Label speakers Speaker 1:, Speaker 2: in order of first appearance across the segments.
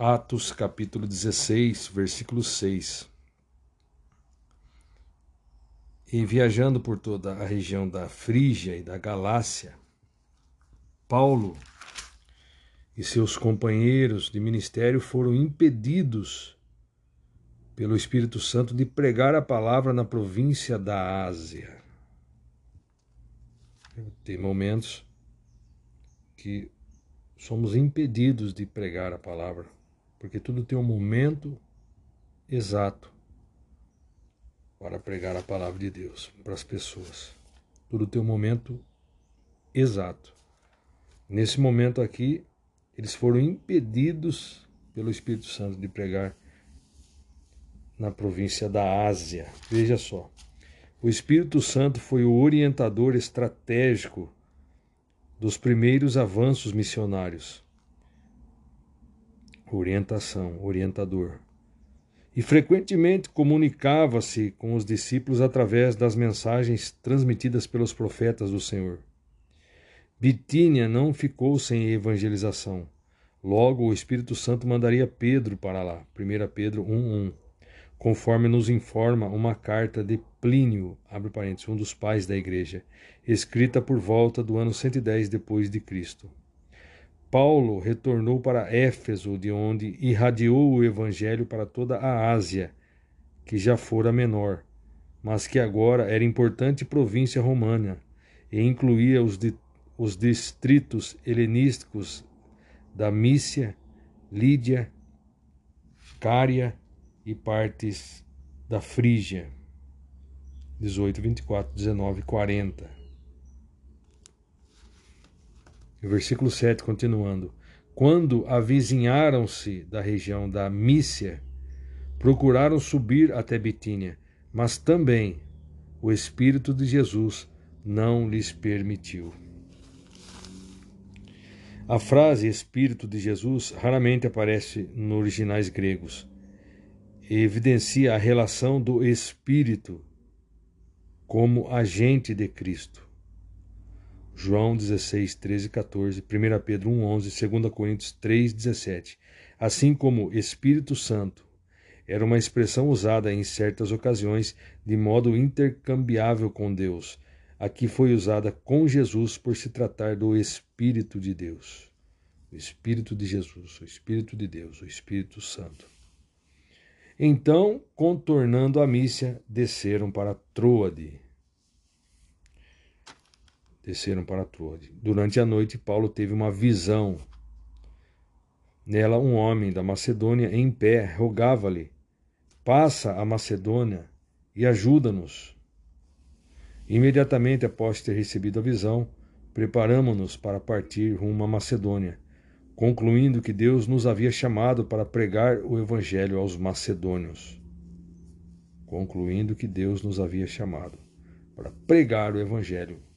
Speaker 1: Atos capítulo 16, versículo 6. E viajando por toda a região da Frígia e da Galácia, Paulo e seus companheiros de ministério foram impedidos pelo Espírito Santo de pregar a palavra na província da Ásia. Tem momentos que somos impedidos de pregar a palavra, porque tudo tem um momento exato para pregar a palavra de Deus para as pessoas. Tudo tem um momento exato. Nesse momento aqui, eles foram impedidos pelo Espírito Santo de pregar na província da Ásia. Veja só. O Espírito Santo foi o orientador estratégico dos primeiros avanços missionários. Orientação, orientador e frequentemente comunicava-se com os discípulos através das mensagens transmitidas pelos profetas do Senhor. Bitínia não ficou sem evangelização. Logo, o Espírito Santo mandaria Pedro para lá. 1 Pedro 1:1. Conforme nos informa uma carta de Plínio, abre parênteses, um dos pais da igreja, escrita por volta do ano 110 depois de Cristo. Paulo retornou para Éfeso, de onde irradiou o evangelho para toda a Ásia, que já fora menor, mas que agora era importante província romana e incluía os, di os distritos helenísticos da Mícia, Lídia, Cária e partes da Frígia. 18, 24, 19, 40. Versículo 7, continuando. Quando avizinharam-se da região da Mícia, procuraram subir até Bitínia, mas também o Espírito de Jesus não lhes permitiu. A frase Espírito de Jesus raramente aparece nos originais gregos evidencia a relação do Espírito como agente de Cristo. João 16, 13, 14, 1 Pedro 1, 11, 2 Coríntios 3, 17. Assim como Espírito Santo era uma expressão usada em certas ocasiões de modo intercambiável com Deus. Aqui foi usada com Jesus por se tratar do Espírito de Deus. O Espírito de Jesus, o Espírito de Deus, o Espírito Santo. Então, contornando a Mícia, desceram para Troade desceram para Troade. Durante a noite, Paulo teve uma visão. Nela, um homem da Macedônia em pé rogava-lhe: Passa a Macedônia e ajuda-nos. Imediatamente após ter recebido a visão, preparamos-nos para partir rumo à Macedônia, concluindo que Deus nos havia chamado para pregar o Evangelho aos macedônios. Concluindo que Deus nos havia chamado para pregar o Evangelho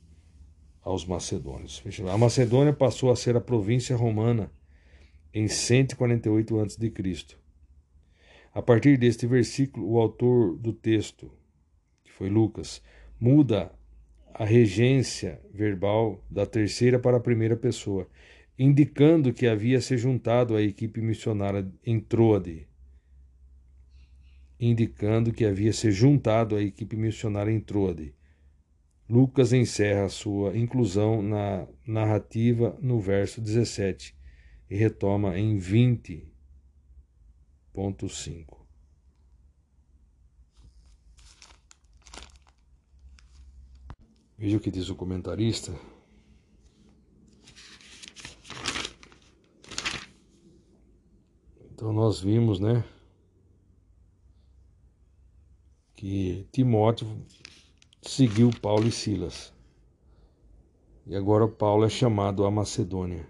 Speaker 1: aos macedônios. A Macedônia passou a ser a província romana em 148 a.C. A partir deste versículo, o autor do texto, que foi Lucas, muda a regência verbal da terceira para a primeira pessoa, indicando que havia se juntado à equipe missionária em Troade. Indicando que havia se juntado à equipe missionária em Troade. Lucas encerra sua inclusão na narrativa no verso 17 e retoma em 20.5. Veja o que diz o comentarista. Então nós vimos, né, que Timóteo seguiu Paulo e Silas. E agora Paulo é chamado à Macedônia.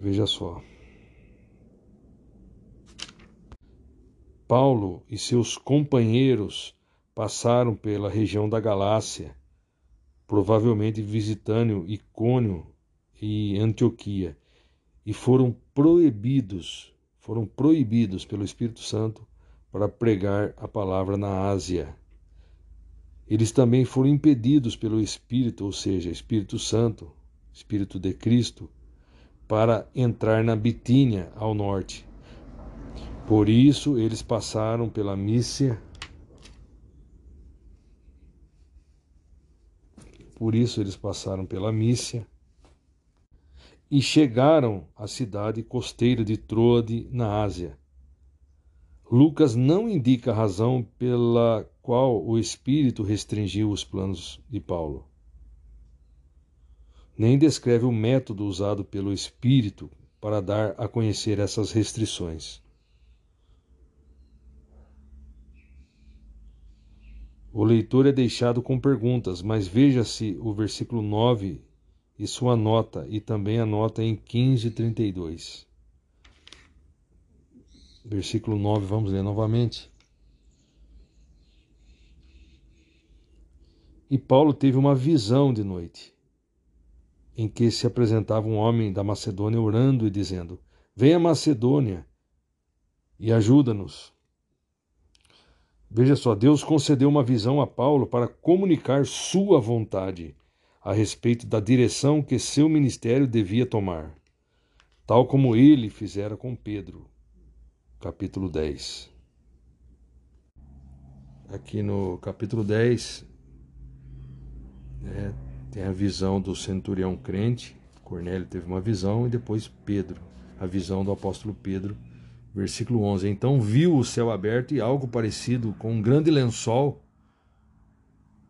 Speaker 1: Veja só. Paulo e seus companheiros passaram pela região da Galácia, provavelmente visitando Icônio e Antioquia, e foram proibidos, foram proibidos pelo Espírito Santo para pregar a palavra na Ásia. Eles também foram impedidos pelo Espírito, ou seja, Espírito Santo, Espírito de Cristo, para entrar na Bitínia ao norte. Por isso eles passaram pela Mícia. Por isso eles passaram pela Mícia e chegaram à cidade costeira de Troade, na Ásia. Lucas não indica a razão pela qual o Espírito restringiu os planos de Paulo. Nem descreve o método usado pelo Espírito para dar a conhecer essas restrições. O leitor é deixado com perguntas, mas veja-se o versículo 9 e sua nota, e também a nota em 1532. Versículo 9, vamos ler novamente. E Paulo teve uma visão de noite, em que se apresentava um homem da Macedônia orando e dizendo: Venha Macedônia e ajuda-nos. Veja só, Deus concedeu uma visão a Paulo para comunicar sua vontade a respeito da direção que seu ministério devia tomar, tal como ele fizera com Pedro. Capítulo 10. Aqui no capítulo 10, né, tem a visão do centurião crente, Cornélio teve uma visão, e depois Pedro, a visão do apóstolo Pedro, versículo 11. Então viu o céu aberto e algo parecido com um grande lençol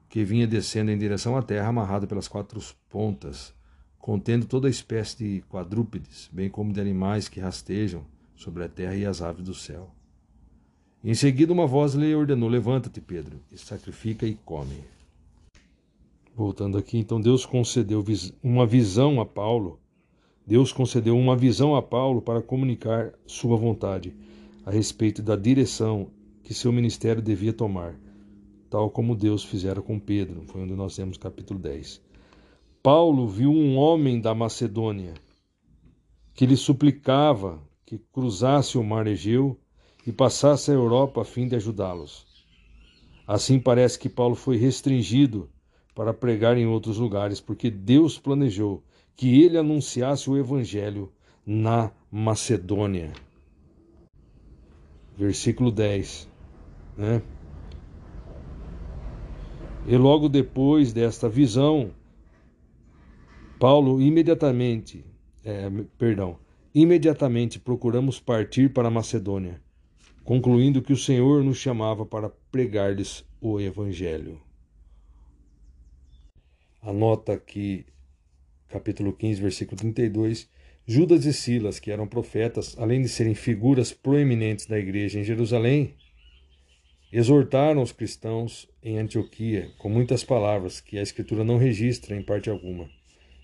Speaker 1: que vinha descendo em direção à terra, amarrado pelas quatro pontas, contendo toda espécie de quadrúpedes, bem como de animais que rastejam sobre a terra e as aves do céu. Em seguida, uma voz lhe ordenou: Levanta-te, Pedro, e sacrifica e come. Voltando aqui, então Deus concedeu uma visão a Paulo. Deus concedeu uma visão a Paulo para comunicar sua vontade a respeito da direção que seu ministério devia tomar tal como Deus fizera com Pedro. Foi onde nós temos capítulo 10. Paulo viu um homem da Macedônia que lhe suplicava que cruzasse o mar Egeu e passasse a Europa a fim de ajudá-los. Assim parece que Paulo foi restringido para pregar em outros lugares, porque Deus planejou que ele anunciasse o evangelho na Macedônia. Versículo 10, né? E logo depois desta visão, Paulo imediatamente, é, perdão, imediatamente procuramos partir para Macedônia, concluindo que o Senhor nos chamava para pregar-lhes o Evangelho. Anota aqui, capítulo 15, versículo 32. Judas e Silas, que eram profetas, além de serem figuras proeminentes da igreja em Jerusalém, Exortaram os cristãos em Antioquia com muitas palavras que a Escritura não registra em parte alguma.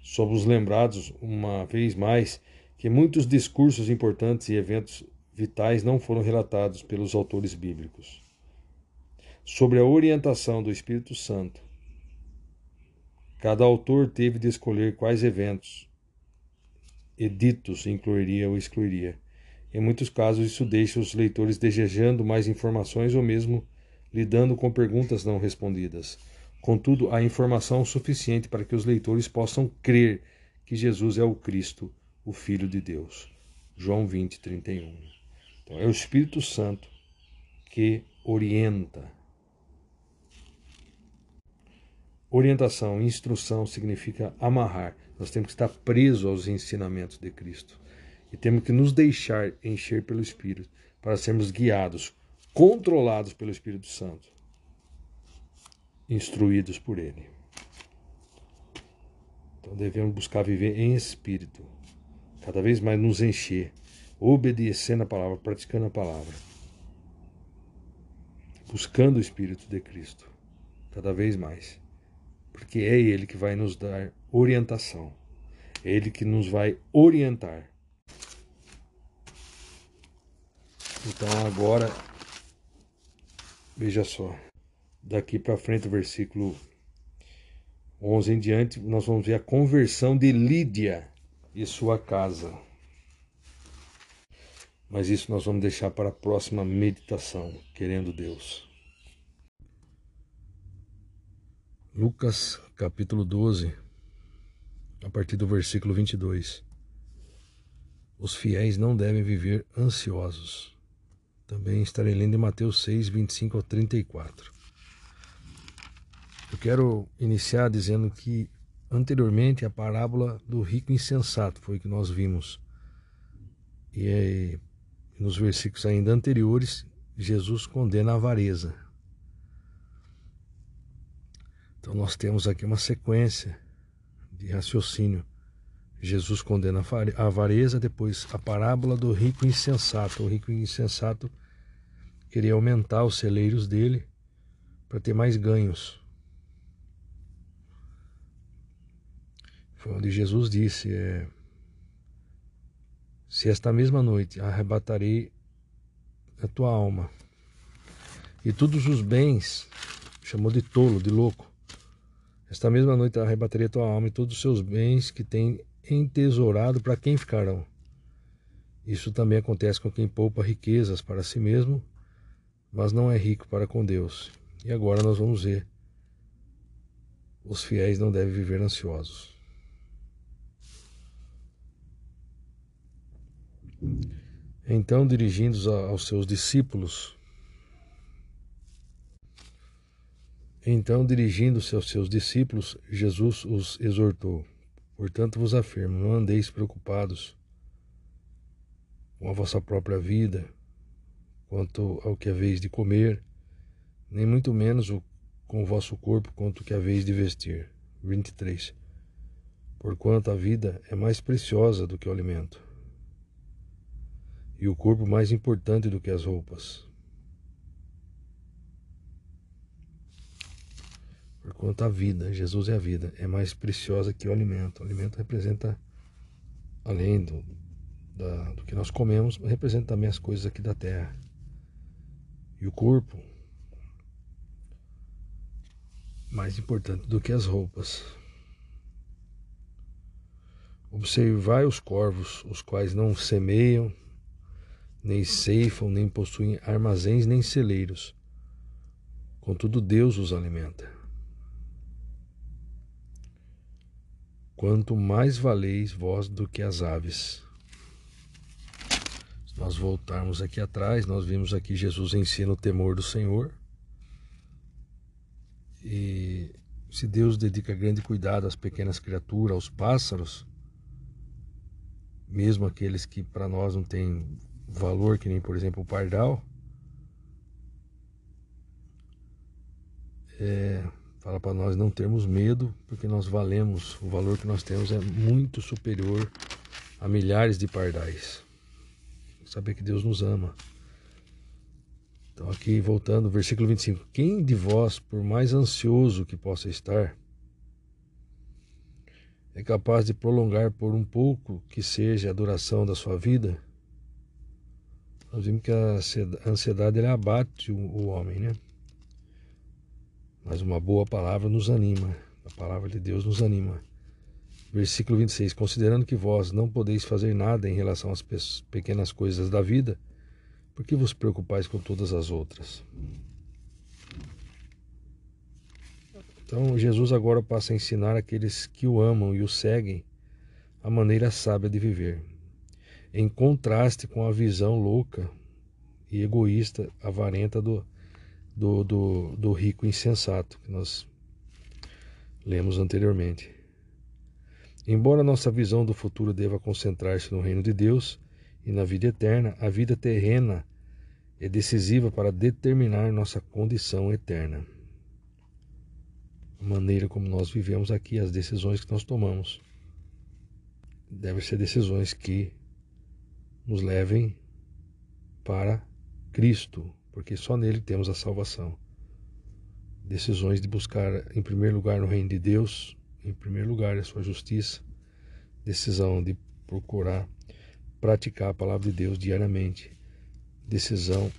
Speaker 1: Somos lembrados, uma vez mais, que muitos discursos importantes e eventos vitais não foram relatados pelos autores bíblicos. Sobre a orientação do Espírito Santo, cada autor teve de escolher quais eventos, editos incluiria ou excluiria em muitos casos, isso deixa os leitores desejando mais informações ou mesmo lidando com perguntas não respondidas. Contudo, há informação suficiente para que os leitores possam crer que Jesus é o Cristo, o Filho de Deus. João 20, 31. Então, é o Espírito Santo que orienta. Orientação, instrução significa amarrar. Nós temos que estar presos aos ensinamentos de Cristo e temos que nos deixar encher pelo Espírito para sermos guiados, controlados pelo Espírito Santo, instruídos por Ele. Então devemos buscar viver em Espírito, cada vez mais nos encher, obedecendo a palavra, praticando a palavra, buscando o Espírito de Cristo, cada vez mais, porque é Ele que vai nos dar orientação, é Ele que nos vai orientar. Então agora, veja só, daqui para frente, versículo 11 em diante, nós vamos ver a conversão de Lídia e sua casa. Mas isso nós vamos deixar para a próxima meditação, querendo Deus. Lucas capítulo 12, a partir do versículo 22. os fiéis não devem viver ansiosos. Também estarei lendo em Mateus 6, 25 ao 34. Eu quero iniciar dizendo que anteriormente a parábola do rico insensato foi que nós vimos. E aí, nos versículos ainda anteriores, Jesus condena a avareza. Então nós temos aqui uma sequência de raciocínio. Jesus condena a avareza, depois a parábola do rico insensato. O rico insensato queria aumentar os celeiros dele para ter mais ganhos. Foi onde Jesus disse: é, Se esta mesma noite arrebatarei a tua alma e todos os bens, chamou de tolo, de louco. Esta mesma noite arrebatarei a tua alma e todos os seus bens que tem entesourado, para quem ficarão? Isso também acontece com quem poupa riquezas para si mesmo, mas não é rico para com Deus. E agora nós vamos ver. Os fiéis não devem viver ansiosos. Então, dirigindo-os aos seus discípulos, então dirigindo-se aos seus discípulos, Jesus os exortou: Portanto vos afirmo, não andeis preocupados com a vossa própria vida, quanto ao que haveis de comer, nem muito menos com o vosso corpo quanto que haveis de vestir. 23. Porquanto a vida é mais preciosa do que o alimento, e o corpo mais importante do que as roupas. Porquanto a vida, Jesus é a vida, é mais preciosa que o alimento. O alimento representa, além do, da, do que nós comemos, representa também as coisas aqui da terra. E o corpo, mais importante do que as roupas. Observai os corvos, os quais não semeiam, nem ceifam, nem possuem armazéns, nem celeiros. Contudo, Deus os alimenta. quanto mais valeis vós do que as aves. Se nós voltarmos aqui atrás, nós vimos aqui Jesus ensina o temor do Senhor. E se Deus dedica grande cuidado às pequenas criaturas, aos pássaros, mesmo aqueles que para nós não têm valor, que nem por exemplo o pardal, é, Fala para nós não termos medo, porque nós valemos, o valor que nós temos é muito superior a milhares de pardais. Saber que Deus nos ama. Então, aqui voltando, versículo 25: Quem de vós, por mais ansioso que possa estar, é capaz de prolongar por um pouco que seja a duração da sua vida? Nós vimos que a ansiedade ele abate o homem, né? Mas uma boa palavra nos anima, a palavra de Deus nos anima. Versículo 26: Considerando que vós não podeis fazer nada em relação às pequenas coisas da vida, por que vos preocupais com todas as outras? Então, Jesus agora passa a ensinar aqueles que o amam e o seguem a maneira sábia de viver, em contraste com a visão louca e egoísta, avarenta do, do, do, do rico insensato que nós lemos anteriormente. Embora nossa visão do futuro deva concentrar-se no reino de Deus e na vida eterna, a vida terrena é decisiva para determinar nossa condição eterna. A maneira como nós vivemos aqui, as decisões que nós tomamos, devem ser decisões que nos levem para Cristo, porque só nele temos a salvação. Decisões de buscar, em primeiro lugar, no reino de Deus, em primeiro lugar, a sua justiça. Decisão de procurar praticar a palavra de Deus diariamente. Decisão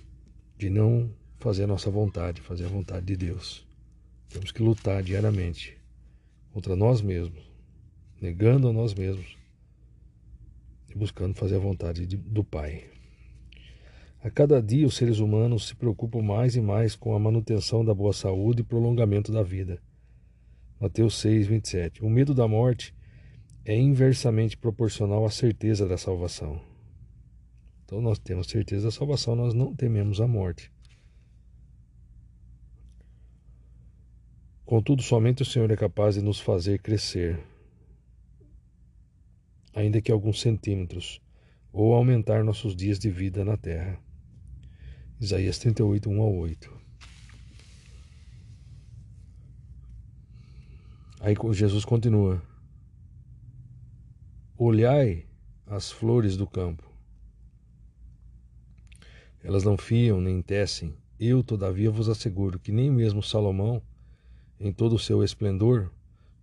Speaker 1: de não fazer a nossa vontade, fazer a vontade de Deus. Temos que lutar diariamente contra nós mesmos, negando a nós mesmos buscando fazer a vontade de, do Pai. A cada dia, os seres humanos se preocupam mais e mais com a manutenção da boa saúde e prolongamento da vida. Mateus 6, 27. O medo da morte é inversamente proporcional à certeza da salvação. Então nós temos certeza da salvação, nós não tememos a morte. Contudo, somente o Senhor é capaz de nos fazer crescer, ainda que alguns centímetros, ou aumentar nossos dias de vida na terra. Isaías 38, 1 a 8. Aí Jesus continua: Olhai as flores do campo. Elas não fiam nem tecem. Eu, todavia, vos asseguro que nem mesmo Salomão, em todo o seu esplendor,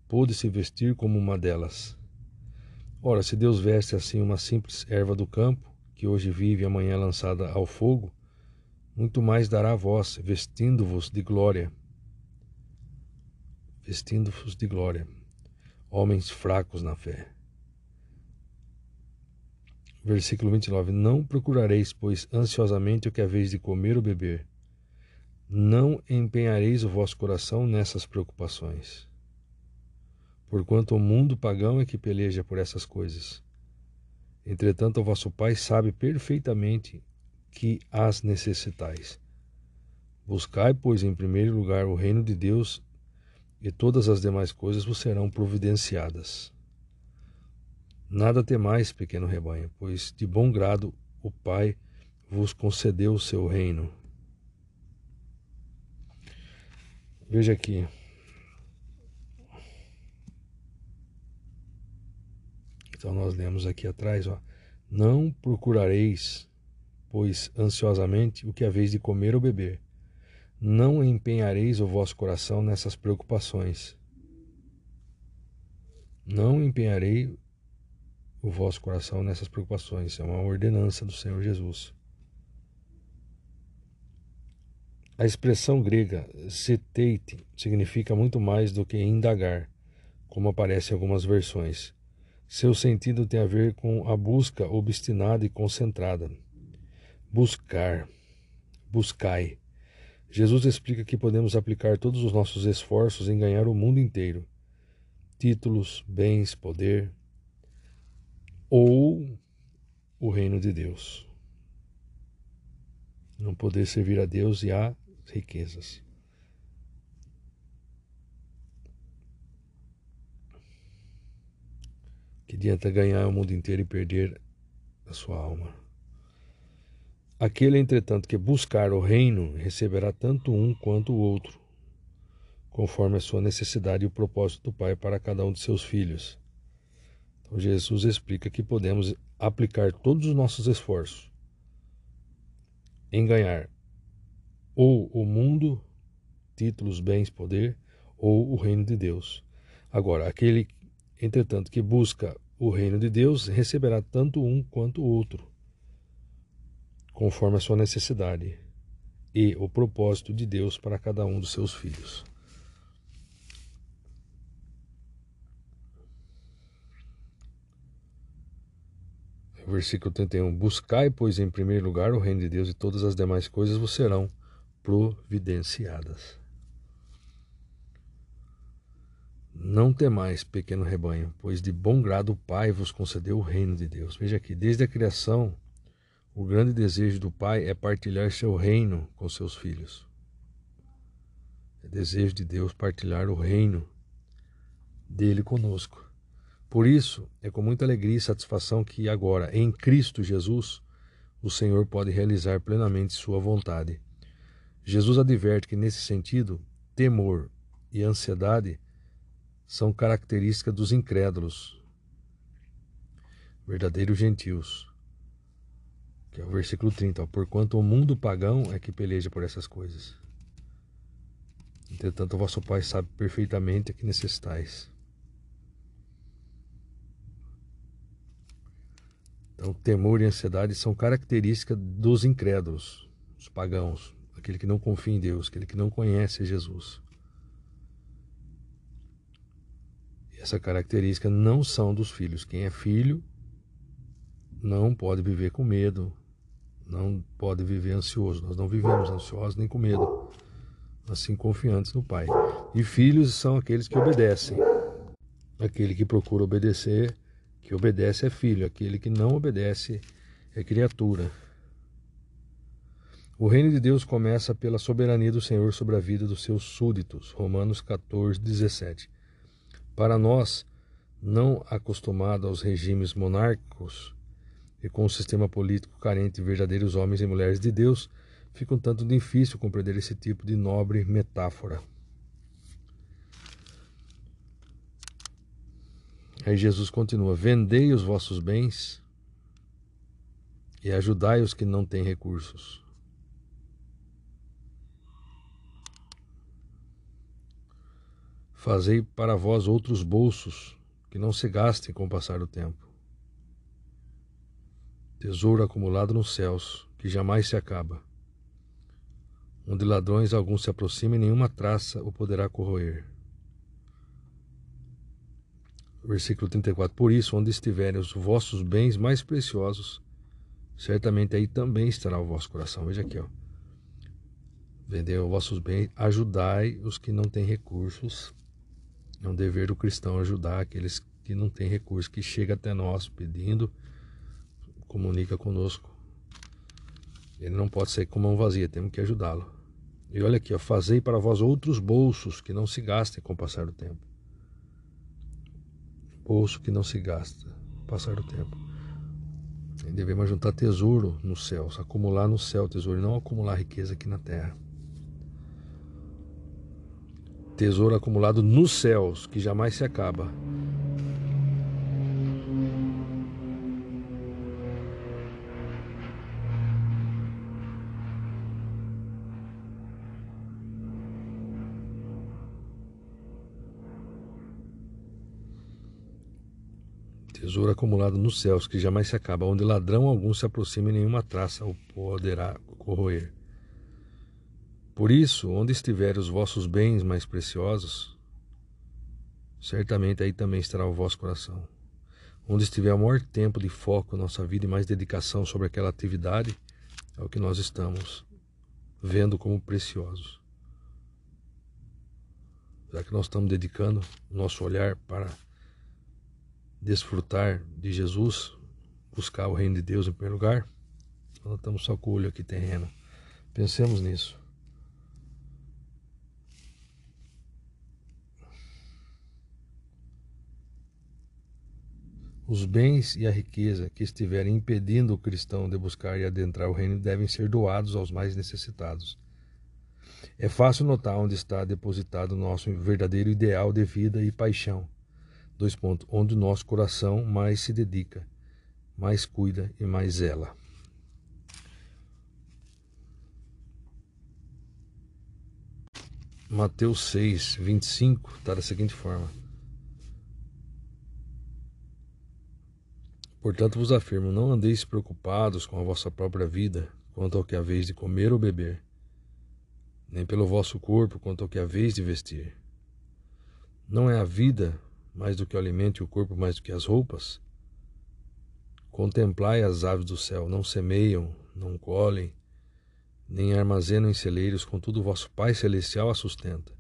Speaker 1: pôde se vestir como uma delas. Ora, se Deus veste assim uma simples erva do campo, que hoje vive e amanhã é lançada ao fogo, muito mais dará a vós, vestindo-vos de glória. Vestindo-vos de glória, homens fracos na fé. Versículo 29. Não procurareis, pois, ansiosamente o que é vez de comer ou beber. Não empenhareis o vosso coração nessas preocupações porquanto o mundo pagão é que peleja por essas coisas. Entretanto, o vosso Pai sabe perfeitamente que as necessitais. Buscai, pois, em primeiro lugar o reino de Deus, e todas as demais coisas vos serão providenciadas. Nada temais, pequeno rebanho, pois de bom grado o Pai vos concedeu o seu reino. Veja aqui, Então nós lemos aqui atrás, ó, não procurareis, pois ansiosamente o que haveis de comer ou beber. Não empenhareis o vosso coração nessas preocupações. Não empenharei o vosso coração nessas preocupações. É uma ordenança do Senhor Jesus. A expressão grega seteite significa muito mais do que indagar, como aparece em algumas versões. Seu sentido tem a ver com a busca obstinada e concentrada. Buscar. Buscai. Jesus explica que podemos aplicar todos os nossos esforços em ganhar o mundo inteiro. Títulos, bens, poder. Ou o reino de Deus. Não poder servir a Deus e a riquezas. Que adianta ganhar o mundo inteiro e perder a sua alma. Aquele, entretanto, que buscar o reino receberá tanto um quanto o outro, conforme a sua necessidade e o propósito do Pai para cada um de seus filhos. Então, Jesus explica que podemos aplicar todos os nossos esforços em ganhar ou o mundo, títulos, bens, poder, ou o reino de Deus. Agora, aquele Entretanto, que busca o reino de Deus receberá tanto um quanto o outro, conforme a sua necessidade e o propósito de Deus para cada um dos seus filhos. Versículo 31: Buscai, pois, em primeiro lugar o reino de Deus, e todas as demais coisas vos serão providenciadas. Não temais, pequeno rebanho, pois de bom grado o Pai vos concedeu o reino de Deus. Veja aqui, desde a criação, o grande desejo do Pai é partilhar seu reino com seus filhos. É desejo de Deus partilhar o reino dele conosco. Por isso, é com muita alegria e satisfação que agora, em Cristo Jesus, o Senhor pode realizar plenamente sua vontade. Jesus adverte que, nesse sentido, temor e ansiedade são características dos incrédulos, verdadeiros gentios. Que é o versículo 30. Ó, Porquanto o mundo pagão é que peleja por essas coisas. Entretanto, o vosso Pai sabe perfeitamente a que necessitais. Então, temor e ansiedade são características dos incrédulos, dos pagãos, aquele que não confia em Deus, aquele que não conhece Jesus. Essa característica não são dos filhos. Quem é filho não pode viver com medo, não pode viver ansioso. Nós não vivemos ansiosos nem com medo, assim confiantes no Pai. E filhos são aqueles que obedecem. Aquele que procura obedecer, que obedece é filho. Aquele que não obedece é criatura. O reino de Deus começa pela soberania do Senhor sobre a vida dos seus súditos. Romanos 14, 17. Para nós, não acostumados aos regimes monárquicos e com um sistema político carente de verdadeiros homens e mulheres de Deus, fica um tanto difícil compreender esse tipo de nobre metáfora. Aí Jesus continua: Vendei os vossos bens e ajudai os que não têm recursos. Fazei para vós outros bolsos que não se gastem com o passar do tempo. Tesouro acumulado nos céus, que jamais se acaba, onde ladrões alguns se aproximam e nenhuma traça o poderá corroer. Versículo 34: Por isso, onde estiverem os vossos bens mais preciosos, certamente aí também estará o vosso coração. Veja aqui, ó. Vendei os vossos bens, ajudai os que não têm recursos. É um dever do cristão ajudar aqueles que não têm recursos, que chega até nós pedindo, comunica conosco. Ele não pode sair com mão vazia, temos que ajudá-lo. E olha aqui, ó, fazei para vós outros bolsos que não se gastem com o passar do tempo. Bolso que não se gasta passar do tempo. E devemos juntar tesouro nos céus, acumular no céu tesouro, e não acumular riqueza aqui na terra. Tesouro acumulado nos céus, que jamais se acaba. tesouro acumulado nos céus, que jamais se acaba, onde ladrão algum se aproxima e nenhuma traça o poderá corroer. Por isso, onde estiverem os vossos bens mais preciosos, certamente aí também estará o vosso coração. Onde estiver o maior tempo de foco nossa vida e mais dedicação sobre aquela atividade, é o que nós estamos vendo como preciosos. Já que nós estamos dedicando o nosso olhar para desfrutar de Jesus, buscar o reino de Deus em primeiro lugar, nós estamos só com o olho aqui terreno. Pensemos nisso. Os bens e a riqueza que estiverem impedindo o cristão de buscar e adentrar o reino devem ser doados aos mais necessitados. É fácil notar onde está depositado o nosso verdadeiro ideal de vida e paixão dois pontos, onde o nosso coração mais se dedica, mais cuida e mais zela. Mateus 6, 25 está da seguinte forma: Portanto vos afirmo, não andeis preocupados com a vossa própria vida, quanto ao que haveis de comer ou beber, nem pelo vosso corpo, quanto ao que haveis de vestir. Não é a vida mais do que o alimento e o corpo mais do que as roupas? Contemplai as aves do céu, não semeiam, não colhem, nem armazenam em celeiros, contudo vosso Pai Celestial a sustenta.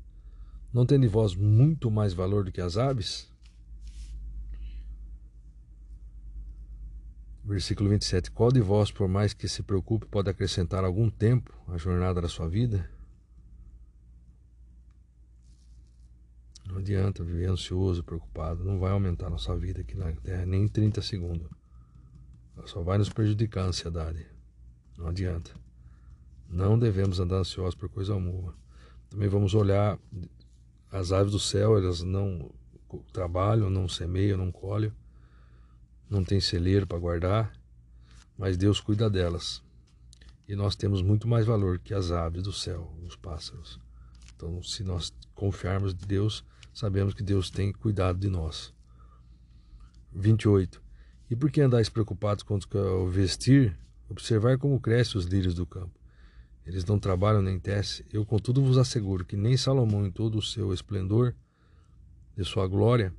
Speaker 1: Não tende vós muito mais valor do que as aves? Versículo 27. Qual de vós, por mais que se preocupe, pode acrescentar algum tempo à jornada da sua vida? Não adianta viver ansioso, preocupado. Não vai aumentar nossa vida aqui na Terra nem em 30 segundos. só vai nos prejudicar a ansiedade. Não adianta. Não devemos andar ansiosos por coisa alguma. Também vamos olhar as aves do céu, elas não trabalham, não semeiam, não colhem, não tem celeiro para guardar, mas Deus cuida delas. E nós temos muito mais valor que as aves do céu, os pássaros. Então, se nós confiarmos em Deus, sabemos que Deus tem cuidado de nós. 28. E por que andais preocupados quanto ao vestir? Observar como crescem os lírios do campo. Eles não trabalham nem tecem. Eu, contudo, vos asseguro que nem Salomão, em todo o seu esplendor, de sua glória,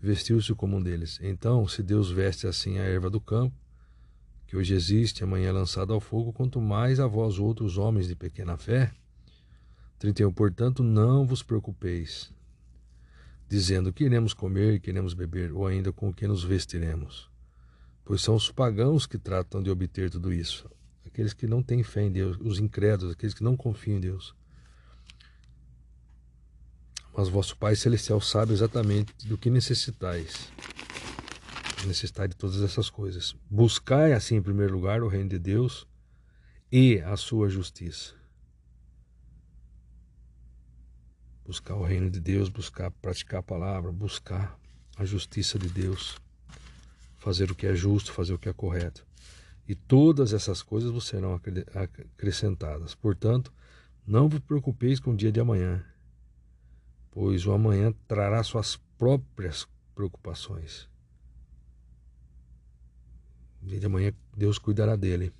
Speaker 1: vestiu-se como um deles. Então, se Deus veste assim a erva do campo, que hoje existe, amanhã é lançada ao fogo, quanto mais a vós outros homens de pequena fé. 31. Portanto, não vos preocupeis, dizendo que iremos comer, que iremos beber, ou ainda com o que nos vestiremos. Pois são os pagãos que tratam de obter tudo isso. Aqueles que não têm fé em Deus, os incrédulos, aqueles que não confiam em Deus. Mas vosso Pai Celestial sabe exatamente do que necessitais. Necessitai de todas essas coisas. Buscai, assim, em primeiro lugar, o reino de Deus e a sua justiça. Buscar o reino de Deus, buscar praticar a palavra, buscar a justiça de Deus, fazer o que é justo, fazer o que é correto. E todas essas coisas vos serão acrescentadas. Portanto, não vos preocupeis com o dia de amanhã, pois o amanhã trará suas próprias preocupações. Dia de amanhã Deus cuidará dele.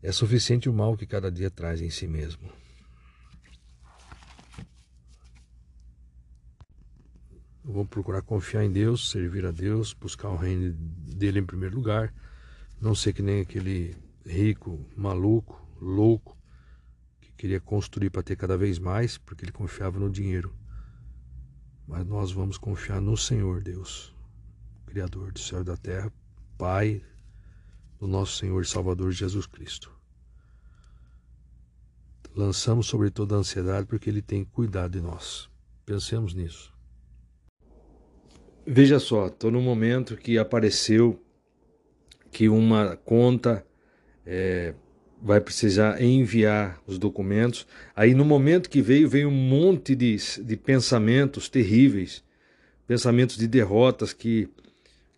Speaker 1: É suficiente o mal que cada dia traz em si mesmo. Vou procurar confiar em Deus, servir a Deus, buscar o reino dele em primeiro lugar. Não ser que nem aquele rico, maluco, louco, queria construir para ter cada vez mais, porque ele confiava no dinheiro. Mas nós vamos confiar no Senhor Deus, Criador do céu e da terra, Pai do nosso Senhor e Salvador Jesus Cristo. Lançamos sobre toda a ansiedade porque Ele tem cuidado de nós. Pensemos nisso. Veja só, estou no momento que apareceu que uma conta é, vai precisar enviar os documentos. Aí no momento que veio, veio um monte de, de pensamentos terríveis, pensamentos de derrotas que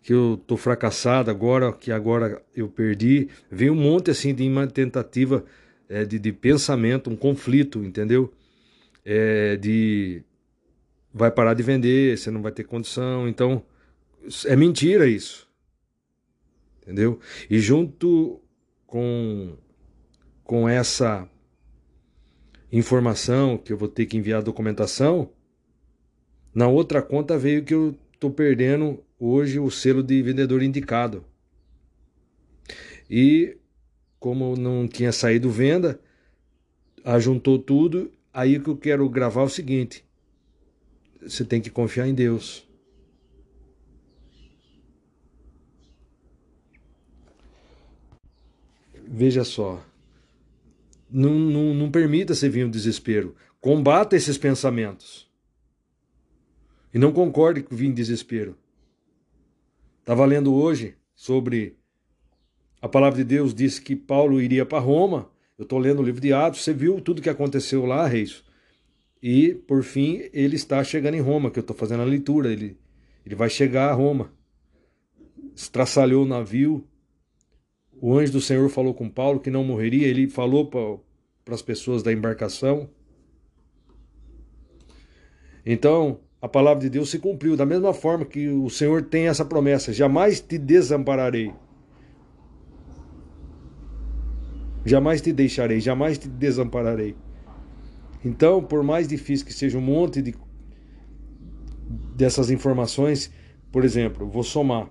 Speaker 1: que eu tô fracassado agora, que agora eu perdi. Veio um monte assim de uma tentativa é, de, de pensamento, um conflito, entendeu? É, de vai parar de vender, você não vai ter condição. Então, é mentira isso. Entendeu? E junto com, com essa informação que eu vou ter que enviar a documentação, na outra conta veio que eu estou perdendo hoje o selo de vendedor indicado. E como não tinha saído venda, ajuntou tudo, aí que eu quero gravar é o seguinte: você tem que confiar em Deus. Veja só, não, não, não permita você vir o desespero. Combata esses pensamentos. E não concorde com vir desespero. Estava lendo hoje sobre a palavra de Deus disse que Paulo iria para Roma. Eu estou lendo o livro de Atos. Você viu tudo que aconteceu lá, Reis? E, por fim, ele está chegando em Roma, que eu estou fazendo a leitura. Ele, ele vai chegar a Roma. Estraçalhou o navio. O anjo do Senhor falou com Paulo que não morreria. Ele falou para as pessoas da embarcação. Então, a palavra de Deus se cumpriu. Da mesma forma que o Senhor tem essa promessa: jamais te desampararei. Jamais te deixarei, jamais te desampararei. Então, por mais difícil que seja um monte de dessas informações, por exemplo, vou somar.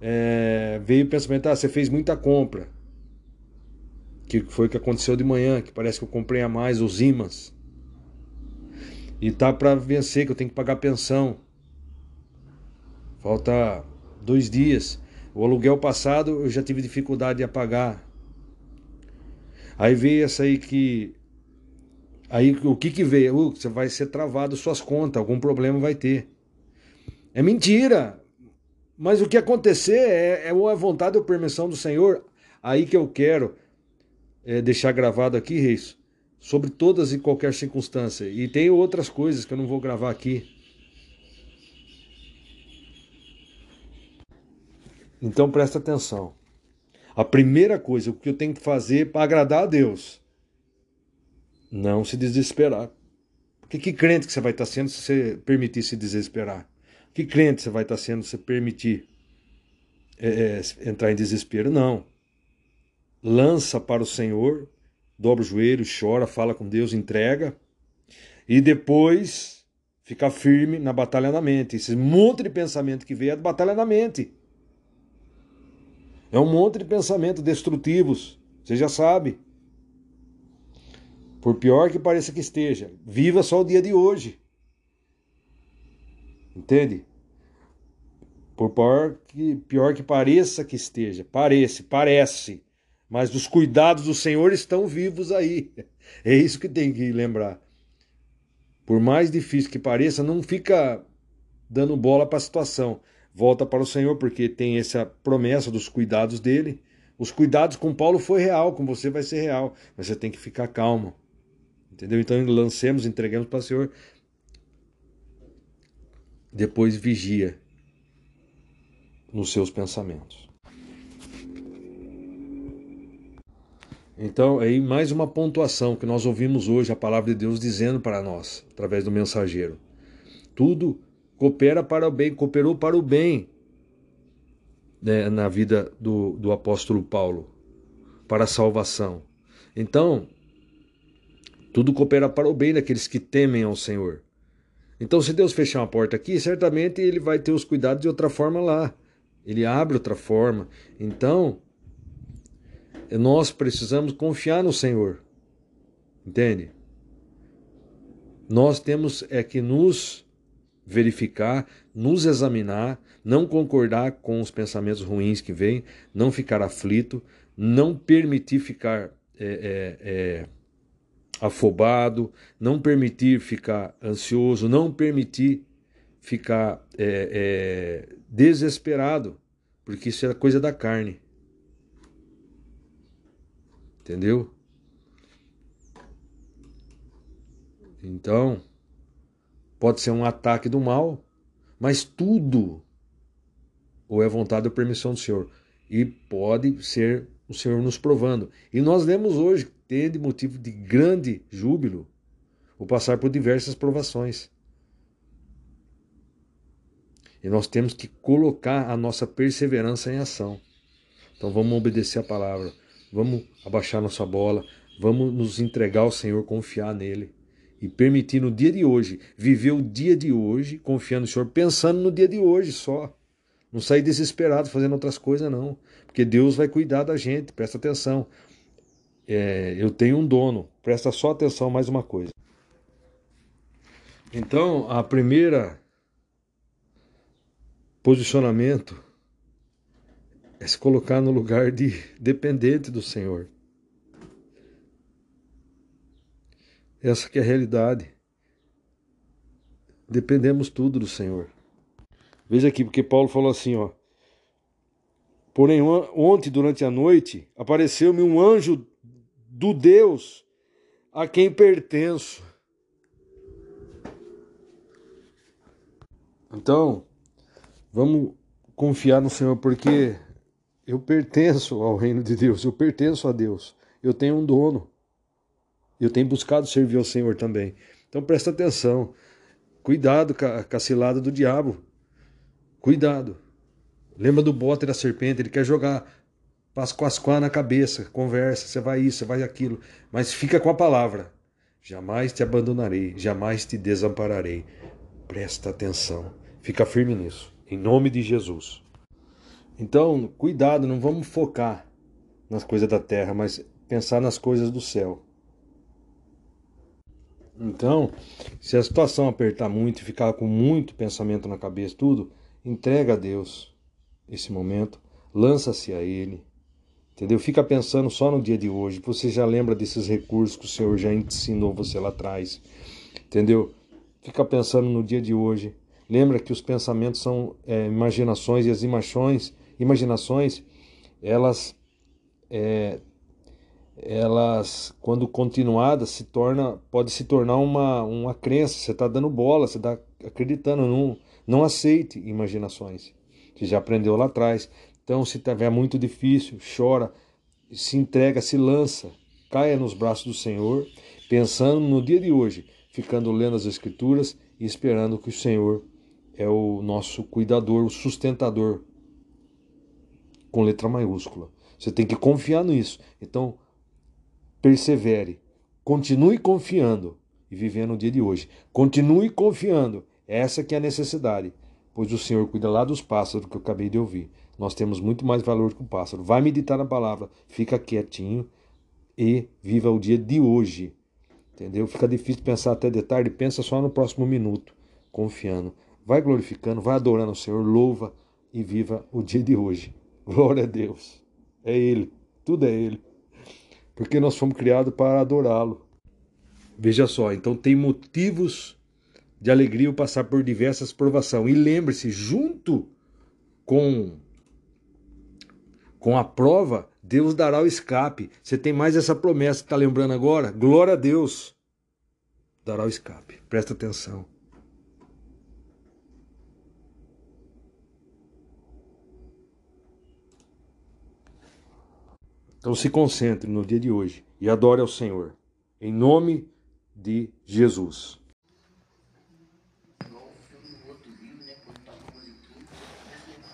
Speaker 1: É, veio o pensamento, ah, você fez muita compra. Que foi o que aconteceu de manhã, que parece que eu comprei a mais os imãs. E tá para vencer, que eu tenho que pagar pensão. Falta dois dias. O aluguel passado eu já tive dificuldade de pagar. Aí veio essa aí que Aí o que que veio? Uh, você vai ser travado suas contas, algum problema vai ter. É mentira. Mas o que acontecer é, é a vontade ou permissão do Senhor. Aí que eu quero é, deixar gravado aqui, Reis, sobre todas e qualquer circunstância. E tem outras coisas que eu não vou gravar aqui. Então presta atenção. A primeira coisa, o que eu tenho que fazer para agradar a Deus não se desesperar. Porque que crente que você vai estar sendo se você permitir se desesperar? Que crente você vai estar sendo se permitir é, é, entrar em desespero? Não. Lança para o Senhor, dobra o joelho, chora, fala com Deus, entrega. E depois fica firme na batalha na mente. Esse monte de pensamento que veio é de batalha na mente. É um monte de pensamento destrutivos. Você já sabe. Por pior que pareça que esteja, viva só o dia de hoje. Entende? Por pior que, pior que pareça que esteja, parece, parece, mas os cuidados do Senhor estão vivos aí. É isso que tem que lembrar. Por mais difícil que pareça, não fica dando bola para a situação. Volta para o Senhor, porque tem essa promessa dos cuidados dele. Os cuidados com Paulo foi real, com você vai ser real, mas você tem que ficar calmo. Entendeu? Então lancemos, entregamos para o Senhor. Depois vigia nos seus pensamentos. Então, aí mais uma pontuação que nós ouvimos hoje a palavra de Deus dizendo para nós, através do mensageiro. Tudo coopera para o bem, cooperou para o bem né, na vida do, do apóstolo Paulo, para a salvação. Então, tudo coopera para o bem daqueles que temem ao Senhor. Então, se Deus fechar uma porta aqui, certamente ele vai ter os cuidados de outra forma lá. Ele abre outra forma. Então, nós precisamos confiar no Senhor. Entende? Nós temos é que nos verificar, nos examinar, não concordar com os pensamentos ruins que vêm, não ficar aflito, não permitir ficar é, é, é, afobado, não permitir ficar ansioso, não permitir ficar é, é, desesperado, porque isso é coisa da carne. Entendeu? Então, pode ser um ataque do mal, mas tudo ou é vontade ou permissão do Senhor. E pode ser o Senhor nos provando. E nós lemos hoje, tendo motivo de grande júbilo, o passar por diversas provações. E nós temos que colocar a nossa perseverança em ação. Então vamos obedecer a palavra vamos abaixar nossa bola, vamos nos entregar ao Senhor, confiar nele e permitir no dia de hoje, viver o dia de hoje, confiando no Senhor, pensando no dia de hoje só. Não sair desesperado fazendo outras coisas, não. Porque Deus vai cuidar da gente, presta atenção. É, eu tenho um dono, presta só atenção mais uma coisa. Então, a primeira posicionamento é se colocar no lugar de dependente do Senhor. Essa que é a realidade. Dependemos tudo do Senhor. Veja aqui, porque Paulo falou assim, ó. Porém, ontem, durante a noite, apareceu-me um anjo do Deus a quem pertenço. Então, vamos confiar no Senhor, porque eu pertenço ao reino de Deus, eu pertenço a Deus. Eu tenho um dono. Eu tenho buscado servir ao Senhor também. Então presta atenção. Cuidado com a, cilada do diabo. Cuidado. Lembra do bote da serpente? Ele quer jogar pascoasquá na cabeça, conversa, você vai isso, você vai aquilo. Mas fica com a palavra. Jamais te abandonarei, jamais te desampararei. Presta atenção. Fica firme nisso. Em nome de Jesus. Então, cuidado, não vamos focar nas coisas da terra, mas pensar nas coisas do céu. Então, se a situação apertar muito e ficar com muito pensamento na cabeça, tudo, entrega a Deus esse momento, lança-se a Ele, entendeu? Fica pensando só no dia de hoje, você já lembra desses recursos que o Senhor já ensinou você lá atrás, entendeu? Fica pensando no dia de hoje. Lembra que os pensamentos são é, imaginações e as imaginações imaginações, elas, é, elas quando continuadas, se torna, pode se tornar uma, uma crença. Você está dando bola, você está acreditando. Não, não aceite imaginações. Você já aprendeu lá atrás. Então, se estiver muito difícil, chora, se entrega, se lança, caia nos braços do Senhor, pensando no dia de hoje, ficando lendo as Escrituras e esperando que o Senhor é o nosso cuidador, o sustentador com letra maiúscula. Você tem que confiar nisso. Então, persevere. Continue confiando e vivendo o dia de hoje. Continue confiando. Essa que é a necessidade. Pois o Senhor cuida lá dos pássaros que eu acabei de ouvir. Nós temos muito mais valor que o pássaro. Vai meditar na palavra. Fica quietinho e viva o dia de hoje. Entendeu? Fica difícil pensar até de tarde. Pensa só no próximo minuto. Confiando. Vai glorificando, vai adorando o Senhor. Louva e viva o dia de hoje. Glória a Deus. É Ele, tudo é Ele. Porque nós fomos criados para adorá-lo. Veja só, então tem motivos de alegria o passar por diversas provações. E lembre-se, junto com com a prova, Deus dará o escape. Você tem mais essa promessa, está lembrando agora? Glória a Deus. Dará o escape. Presta atenção. Então se concentre no dia de hoje e adore ao Senhor. Em nome de Jesus.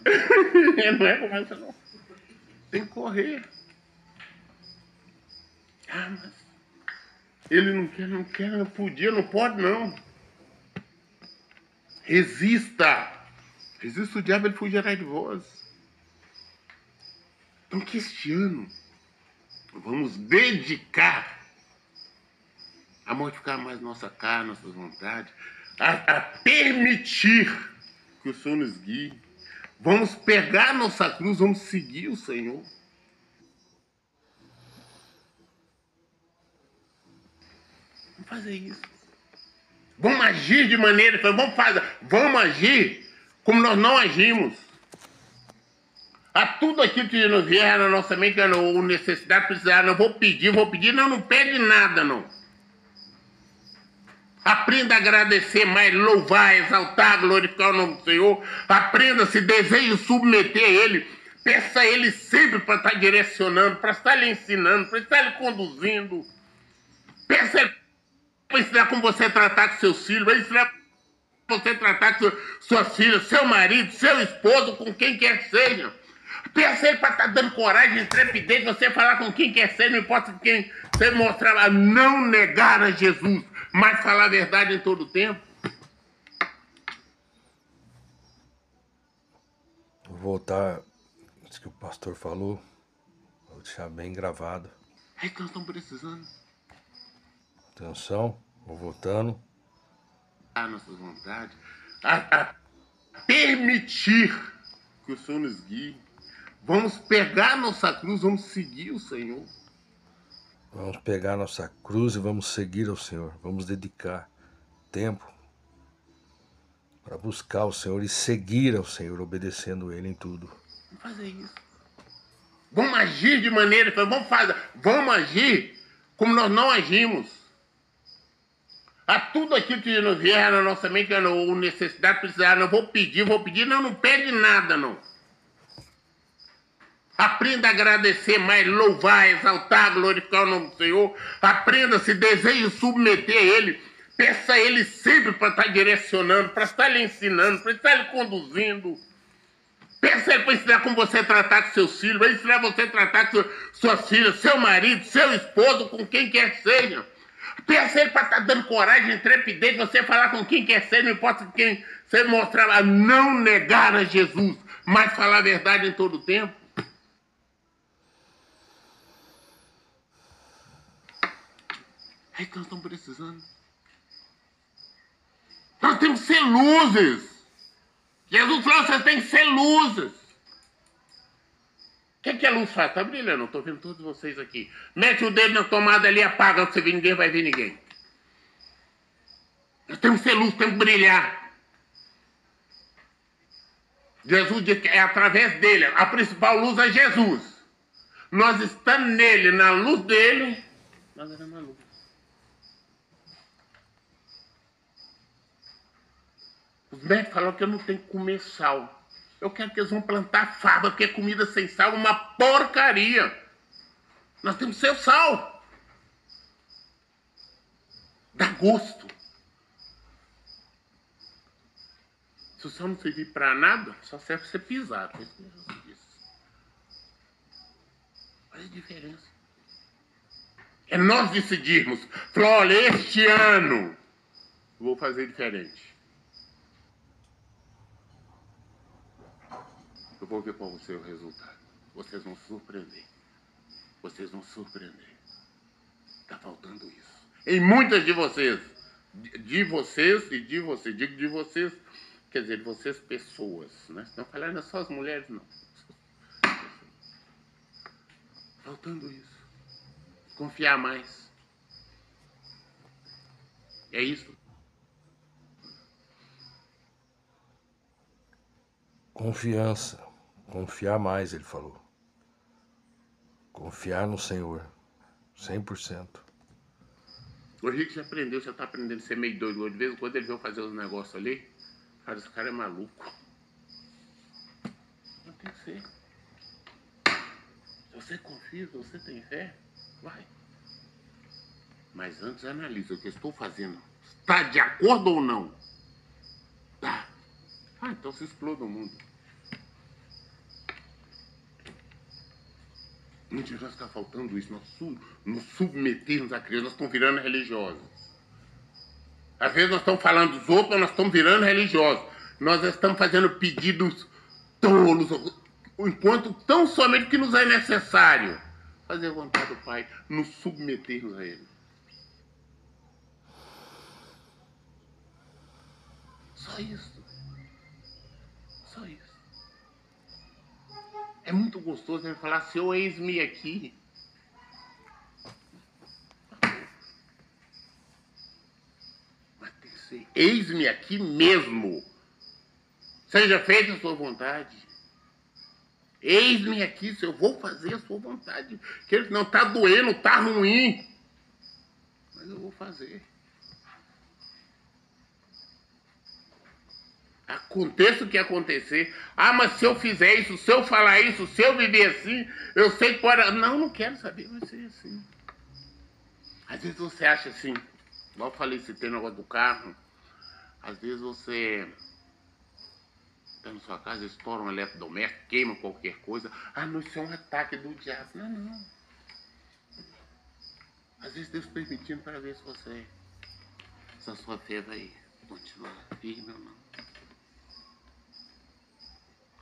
Speaker 2: não é começa não. Tem que correr. Ah, mas ele não quer, não quer, não podia, não pode não. Resista. Resista o diabo, ele fugirá de vós. Então que este ano vamos dedicar a mortificar mais nossa carne, nossas vontades, a, a permitir que o Senhor nos guie. Vamos pegar nossa cruz, vamos seguir o Senhor. Vamos fazer isso. Vamos agir de maneira, vamos fazer, vamos agir como nós não agimos. A tudo aquilo que nos vier na nossa mente, ou necessidade, precisar, não vou pedir, vou pedir, não, não pede nada, não. Aprenda a agradecer mais, louvar, exaltar, glorificar o nome do Senhor. Aprenda, se deseja submeter a Ele. Peça a Ele sempre para estar direcionando, para estar lhe ensinando, para estar lhe conduzindo. Peça Ele para ensinar como você tratar com seus filhos, para ensinar como você tratar com suas filhas, seu marido, seu esposo, com quem quer que seja. Peça ele para estar tá dando coragem, intrepidez, você falar com quem quer ser, não importa quem você mostrar, a não negar a Jesus, mas falar a verdade em todo o tempo.
Speaker 1: Vou voltar, isso que o pastor falou, vou deixar bem gravado.
Speaker 2: É que nós estamos precisando.
Speaker 1: Atenção, vou voltando.
Speaker 2: A nossas vontades, a, a permitir que o Senhor nos guie Vamos pegar nossa cruz, vamos seguir o Senhor.
Speaker 1: Vamos pegar nossa cruz e vamos seguir ao Senhor. Vamos dedicar tempo para buscar o Senhor e seguir ao Senhor, obedecendo Ele em tudo.
Speaker 2: Vamos fazer isso. Vamos agir de maneira, vamos fazer, vamos agir como nós não agimos. A tudo aquilo que nos vier na nossa mente, ou necessidade, precisar, não vou pedir, vou pedir, não, não pede nada, não. Aprenda a agradecer mais, louvar, exaltar, glorificar o nome do Senhor. Aprenda, se deseja submeter a Ele. Peça a Ele sempre para estar direcionando, para estar lhe ensinando, para estar lhe conduzindo. Peça a Ele para ensinar como você tratar com seus filhos, para ensinar você a tratar com suas filhas, seu marido, seu esposo, com quem quer que seja. Peça a Ele para estar dando coragem, intrepidez, você falar com quem quer ser, não importa quem você mostrar, a não negar a Jesus, mas falar a verdade em todo o tempo. É que nós estamos precisando. Nós temos que ser luzes. Jesus falou, vocês têm que ser luzes. O que, é que a luz faz? Está brilhando, estou vendo todos vocês aqui. Mete o dedo na tomada ali, apaga, você vê ninguém, vai ver ninguém. Nós temos que ser luz, temos que brilhar. Jesus diz que é através dele. A principal luz é Jesus. Nós estamos nele, na luz dele, nós éramos luz. Os médicos que eu não tenho que comer sal. Eu quero que eles vão plantar fava, porque comida sem sal é uma porcaria. Nós temos o sal. Dá gosto. Se o sal não servir para nada, só serve para você pisar. Olha a diferença. É nós decidirmos. Falar, olha, este ano vou fazer diferente. Eu vou ver qual vai ser o resultado. Vocês vão surpreender. Vocês vão surpreender. Está faltando isso. Em muitas de vocês, de vocês e de vocês, digo de vocês, quer dizer, vocês pessoas, né? Não falando só as mulheres, não. Faltando isso. Confiar mais. É isso.
Speaker 1: Confiança. Confiar mais, ele falou. Confiar no Senhor. 100%.
Speaker 2: O Rick já aprendeu, já tá aprendendo a ser meio doido. De vez em quando ele veio fazer os negócios ali. Cara, esse cara é maluco. Não tem que ser. Se você confia, se você tem fé, vai. Mas antes analisa o que eu estou fazendo. Está de acordo ou não? Tá. Ah, então se exploda o mundo. Muitas vezes está faltando isso, nós sub, nos submetermos a Cristo, nós estamos virando religiosos. Às vezes nós estamos falando dos outros, nós estamos virando religiosos. Nós estamos fazendo pedidos tolos, enquanto tão somente que nos é necessário fazer a vontade do Pai, nos submetermos a Ele. Só isso. Só isso. É muito gostoso ele falar, seu eis-me aqui. Eis-me aqui mesmo. Seja feita a sua vontade. Eis-me aqui, se eu vou fazer a sua vontade. Que ele não está doendo, está ruim. Mas eu vou fazer. Aconteça o que acontecer. Ah, mas se eu fizer isso, se eu falar isso, se eu viver assim, eu sei que pode. Não, não quero saber, vai ser assim. Às vezes você acha assim, igual eu falei, se tem negócio do carro, às vezes você está na sua casa, estoura um eletrodoméstico, queima qualquer coisa. Ah, não, isso é um ataque do diabo. Não, não. Às vezes Deus permitindo para ver se você, se a sua fé vai continuar firme ou não.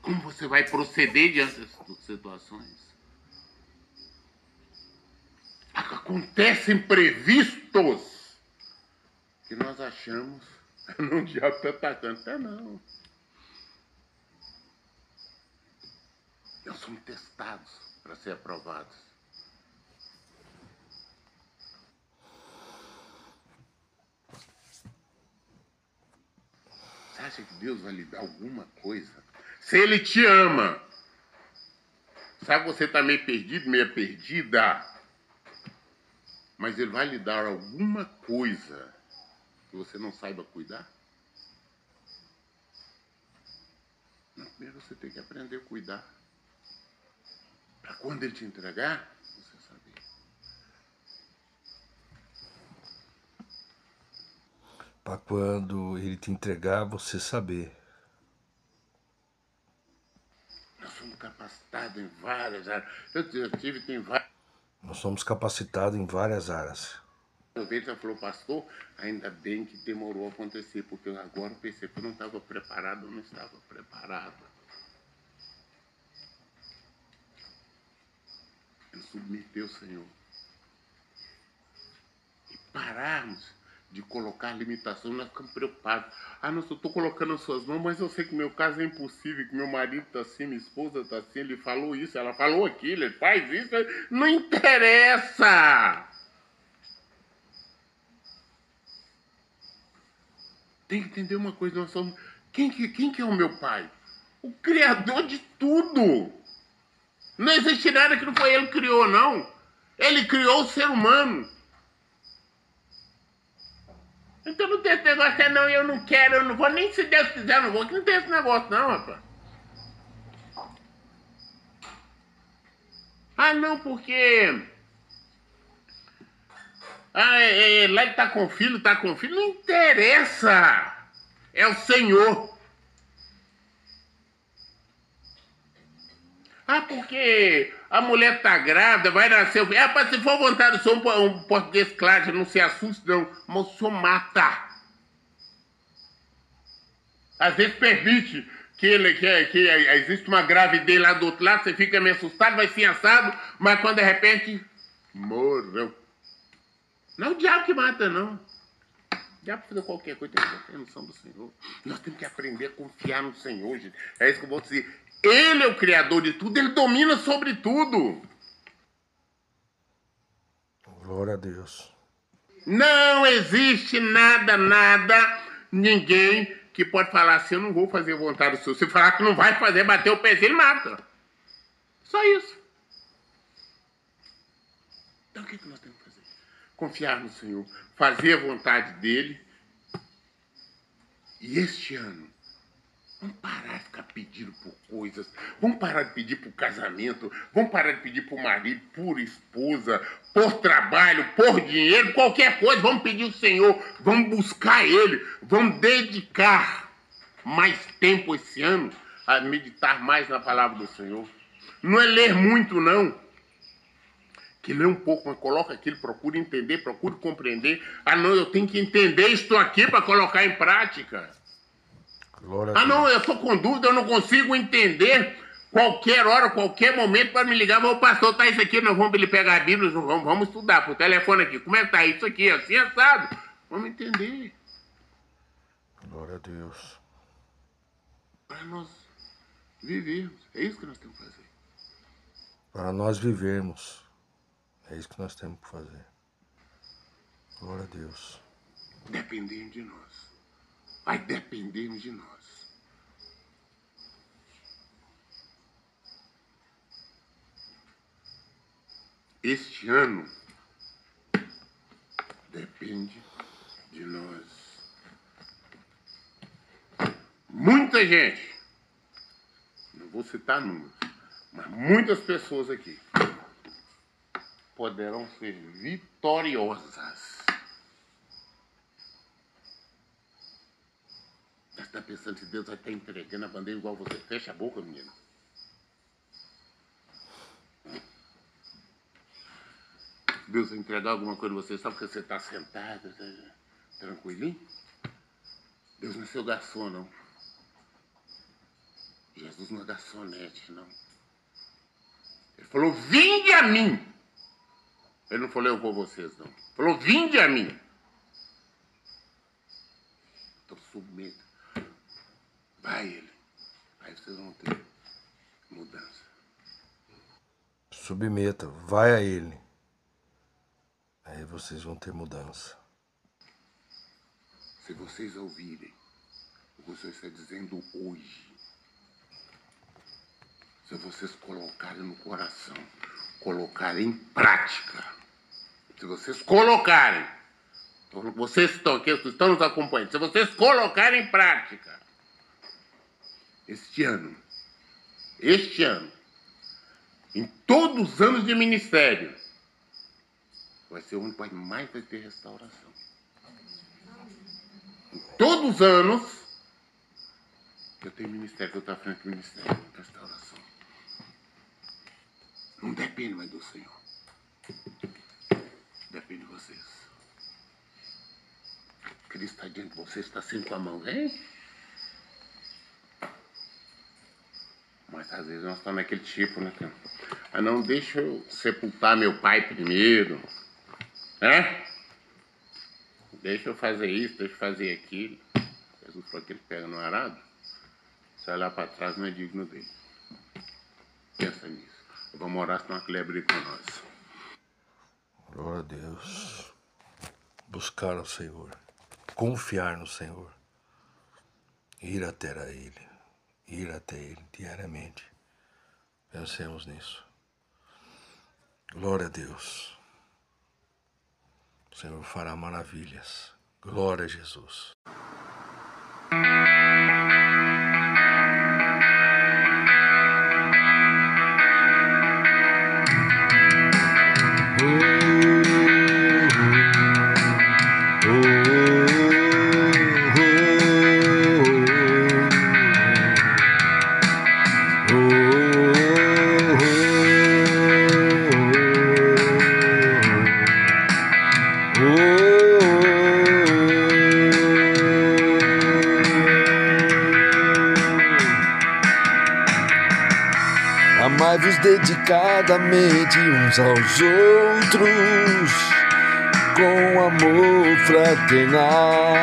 Speaker 2: Como você vai proceder diante dessas situações? Acontecem imprevistos que nós achamos não diabo está atacando. Não. Nós somos testados para ser aprovados. Você acha que Deus vai lhe dar alguma coisa se ele te ama, sabe você está meio perdido, meio perdida, mas ele vai lhe dar alguma coisa que você não saiba cuidar? Não, primeiro você tem que aprender a cuidar. Para quando ele te entregar, você saber.
Speaker 1: Para quando ele te entregar, você saber.
Speaker 2: Somos capacitados em várias áreas. Eu, eu tive, tem várias.
Speaker 1: Nós somos capacitados em várias áreas.
Speaker 2: Uma vez ela falou, pastor, ainda bem que demorou a acontecer, porque agora eu pensei que eu não estava preparado, eu não estava preparado. Ele submeteu o Senhor. E pararmos de colocar limitação, nós ficamos preocupados. Ah, não, eu estou colocando as suas mãos, mas eu sei que meu caso é impossível, que meu marido está assim, minha esposa está assim, ele falou isso, ela falou aquilo, ele faz isso, não interessa! Tem que entender uma coisa, nós somos. Quem que, quem que é o meu pai? O Criador de tudo! Não existe nada que não foi ele que criou, não. Ele criou o ser humano. Então não tem esse negócio, é não, eu não quero, eu não vou, nem se Deus quiser, eu não vou, que não tem esse negócio não, rapaz. Ah, não, porque. Ah, é, é, lá ele tá com filho, tá com filho, não interessa. É o Senhor. Ah, porque a mulher tá grávida, vai nascer. É, rapaz, se for vontade, eu sou um, um português claro, não se assuste, não. Mas o senhor mata. Às vezes permite que, ele, que, que existe uma gravidez lá do outro lado, você fica meio assustado, vai ser assado, mas quando de repente morreu. Não é o diabo que mata, não. Dá para fazer qualquer coisa, tem que ter noção do Senhor. Nós temos que aprender a confiar no Senhor, gente. É isso que eu vou dizer. Ele é o Criador de tudo, ele domina sobre tudo.
Speaker 1: Glória a Deus.
Speaker 2: Não existe nada, nada, ninguém que pode falar assim, eu não vou fazer vontade do Senhor. Se falar que não vai fazer, bater o pezinho, ele mata. Só isso. Então o que, que nós temos que fazer? Confiar no Senhor, fazer a vontade dele. E este ano, vamos parar de ficar pedindo por coisas, vamos parar de pedir por casamento, vamos parar de pedir por marido, por esposa, por trabalho, por dinheiro, qualquer coisa, vamos pedir ao Senhor, vamos buscar Ele, vamos dedicar mais tempo esse ano a meditar mais na palavra do Senhor. Não é ler muito, não que lê um pouco, mas coloca aquilo, procura entender, procura compreender. Ah, não, eu tenho que entender isso aqui para colocar em prática. Glória ah, não, eu estou com dúvida, eu não consigo entender. Qualquer hora, qualquer momento, para me ligar, o pastor, tá isso aqui, nós vamos ele pegar a Bíblia, vamos, vamos estudar por telefone aqui. Como é que tá isso aqui, assim, assado? Vamos entender.
Speaker 1: Glória a Deus.
Speaker 2: Para nós vivermos. É isso que nós temos que fazer.
Speaker 1: Para nós vivermos. É isso que nós temos que fazer. Glória a Deus.
Speaker 2: Dependendo de nós. Vai depender de nós. Este ano depende de nós. Muita gente, não vou citar números, mas muitas pessoas aqui poderão ser vitoriosas. Você está pensando se Deus vai estar entregando a bandeira igual você? Fecha a boca, menino. Deus entregar alguma coisa a você só porque você está sentado, tá tranquilinho? Deus não é seu garçom, não. Jesus não é garçonete, não. Ele falou, vinde a mim. Ele não falou, eu vou vocês, não. Falou, vinde a mim. Estou submeto. Vai ele. Aí vocês vão ter mudança.
Speaker 1: Submeta, vai a ele. Aí vocês vão ter mudança.
Speaker 2: Se vocês ouvirem o que você está dizendo hoje, se vocês colocarem no coração, colocarem em prática, se vocês colocarem, vocês estão aqui, estão nos acompanhando, se vocês colocarem em prática, este ano, este ano, em todos os anos de ministério, vai ser o ano que mais vai ter restauração. Em todos os anos, eu tenho ministério, que eu estou à frente do ministério, restauração. Não depende mais do Senhor. Depende de vocês. Cristo está diante de vocês, está sempre com a mão, hein? Mas às vezes nós estamos naquele tipo, né? Ah, não, deixa eu sepultar meu pai primeiro. Deixa eu fazer isso, deixa eu fazer aquilo. Jesus falou que ele pega no arado. Se olhar para trás, não é digno dele. Pensa nisso. Vamos orar, senão aquele abrir com nós.
Speaker 1: Glória a Deus. Buscar o Senhor. Confiar no Senhor. Ir até a Ele. Ir até Ele diariamente. Pensemos nisso. Glória a Deus. O Senhor fará maravilhas. Glória a Jesus. Amai-vos dedicadamente uns aos outros, com amor fraternal.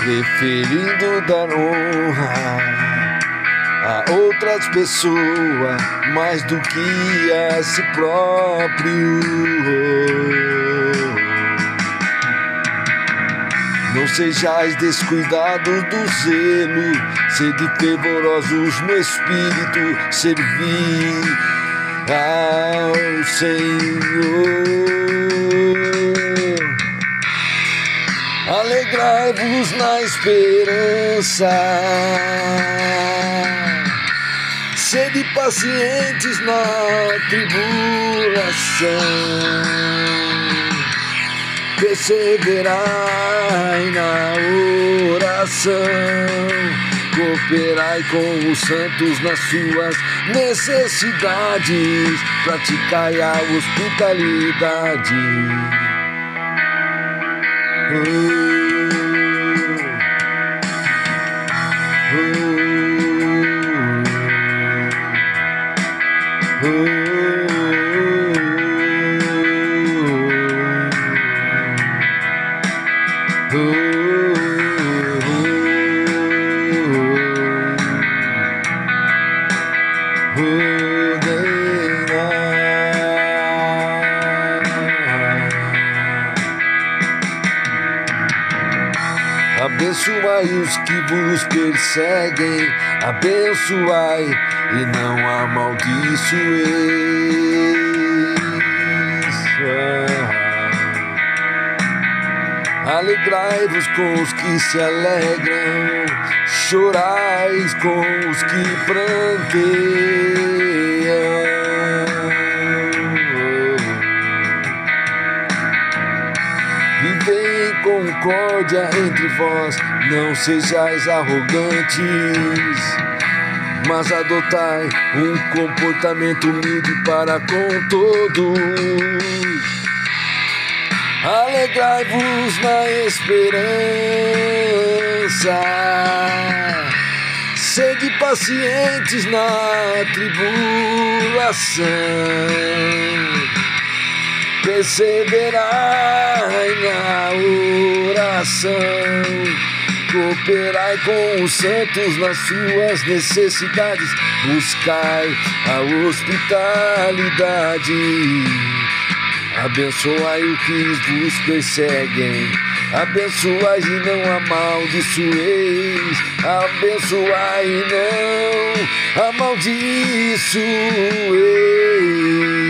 Speaker 1: Preferindo dar honra a outras pessoas mais do que a si próprio. Não sejais descuidados do zelo, sede fervorosos no espírito, servir ao Senhor. Alegrai-vos na esperança. Sede pacientes na tribulação, perseverai na oração, cooperai com os santos nas suas necessidades, praticai a hospitalidade. Oh. Abençoai e não amaldiçoeis. Alegrai-vos com os que se alegram, chorais com os que pranteiam. concórdia entre vós, não sejais arrogantes, mas adotai um comportamento humilde para com todos. Alegrai-vos na esperança, sede pacientes na tribulação. Perseverai na oração, cooperai com os santos nas suas necessidades, buscai a hospitalidade, abençoai o que vos perseguem. Abençoai e não amaldiçoeis, abençoai e não amaldiçoeis.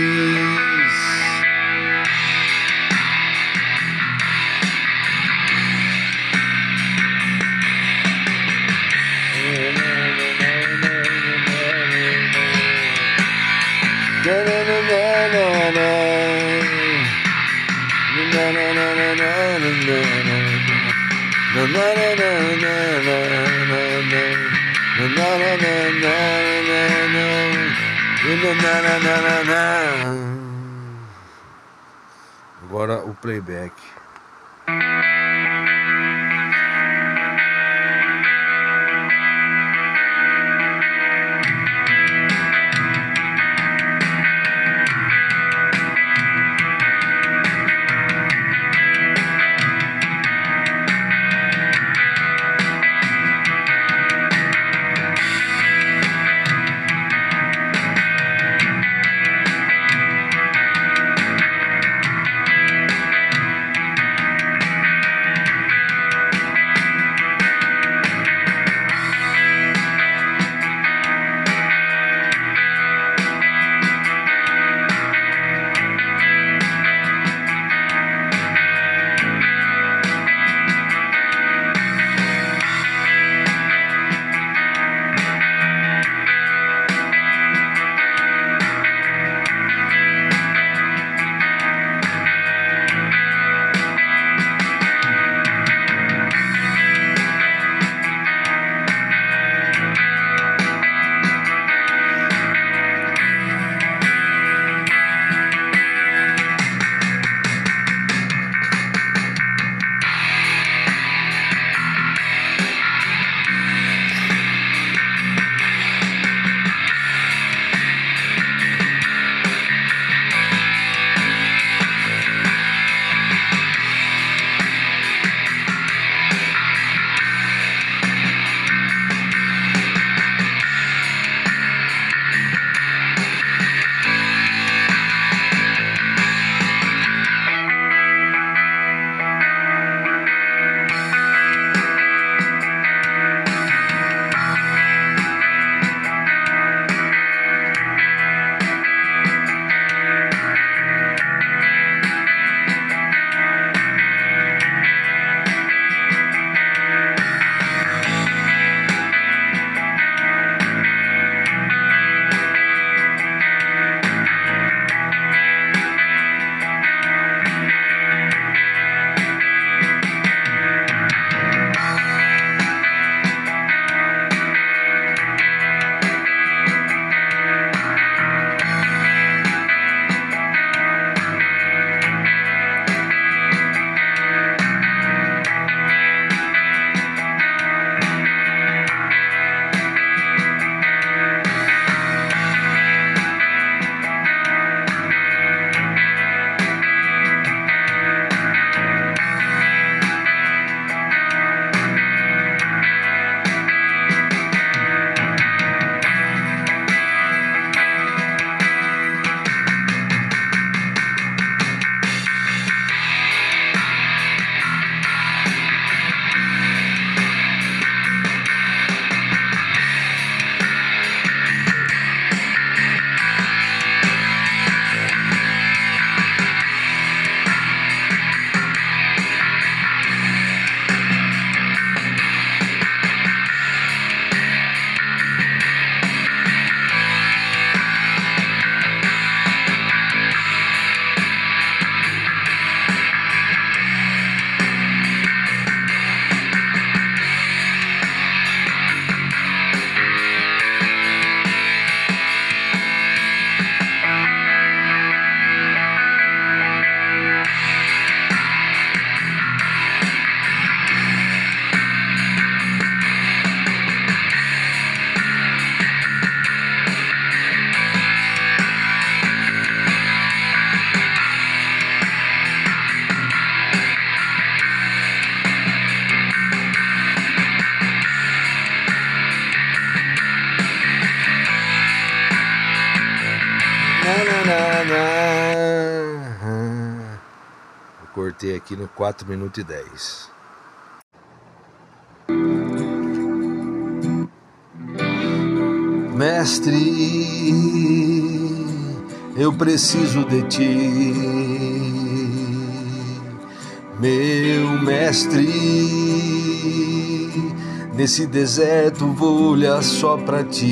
Speaker 1: Agora o playback. Cortei aqui no 4 minutos e 10. Mestre, eu preciso de ti, meu mestre. Nesse deserto vou olhar só pra ti,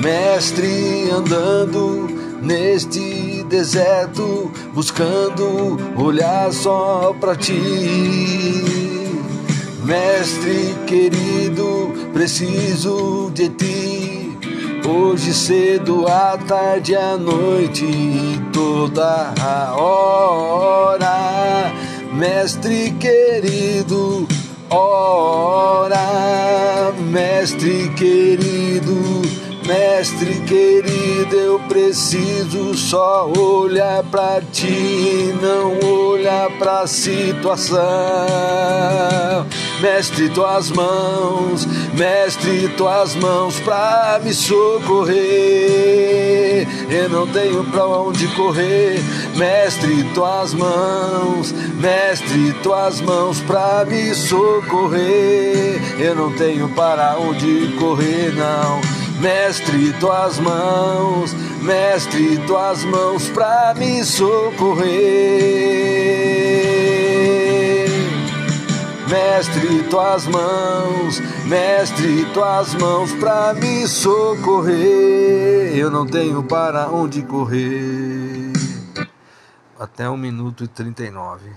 Speaker 1: mestre, andando neste deserto, buscando olhar só pra ti Mestre querido, preciso de ti. Hoje cedo, à tarde, à noite, toda a hora. Mestre querido, ora, mestre querido Mestre querido, eu preciso só olhar para ti, não olhar para situação. Mestre, tuas mãos, mestre, tuas mãos para me socorrer. Eu não tenho para onde correr. Mestre, tuas mãos, mestre, tuas mãos para me socorrer. Eu não tenho para onde correr, não. Mestre, tuas mãos, mestre, tuas mãos para me socorrer. Mestre, tuas mãos, mestre, tuas mãos para me socorrer. Eu não tenho para onde correr. Até um minuto e trinta e nove.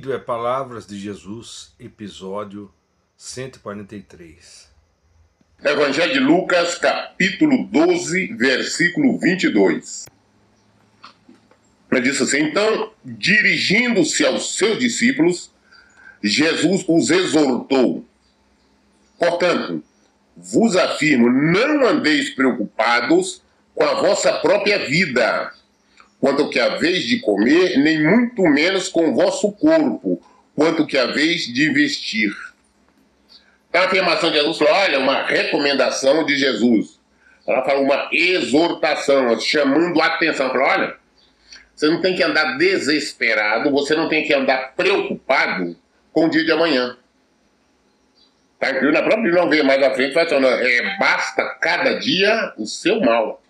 Speaker 1: Vídeo é Palavras de Jesus, episódio 143.
Speaker 2: Evangelho de Lucas, capítulo 12, versículo 22. Ele disse assim: Então, dirigindo-se aos seus discípulos, Jesus os exortou. Portanto, vos afirmo, não andeis preocupados com a vossa própria vida quanto que haveis de comer, nem muito menos com vosso corpo, quanto que haveis de vestir. A afirmação de Jesus falou, olha, uma recomendação de Jesus. Ela fala uma exortação, chamando a atenção. Fala, olha, você não tem que andar desesperado, você não tem que andar preocupado com o dia de amanhã. Tá incluindo na própria não ver mais à frente, vai falando, é, basta cada dia o seu mal.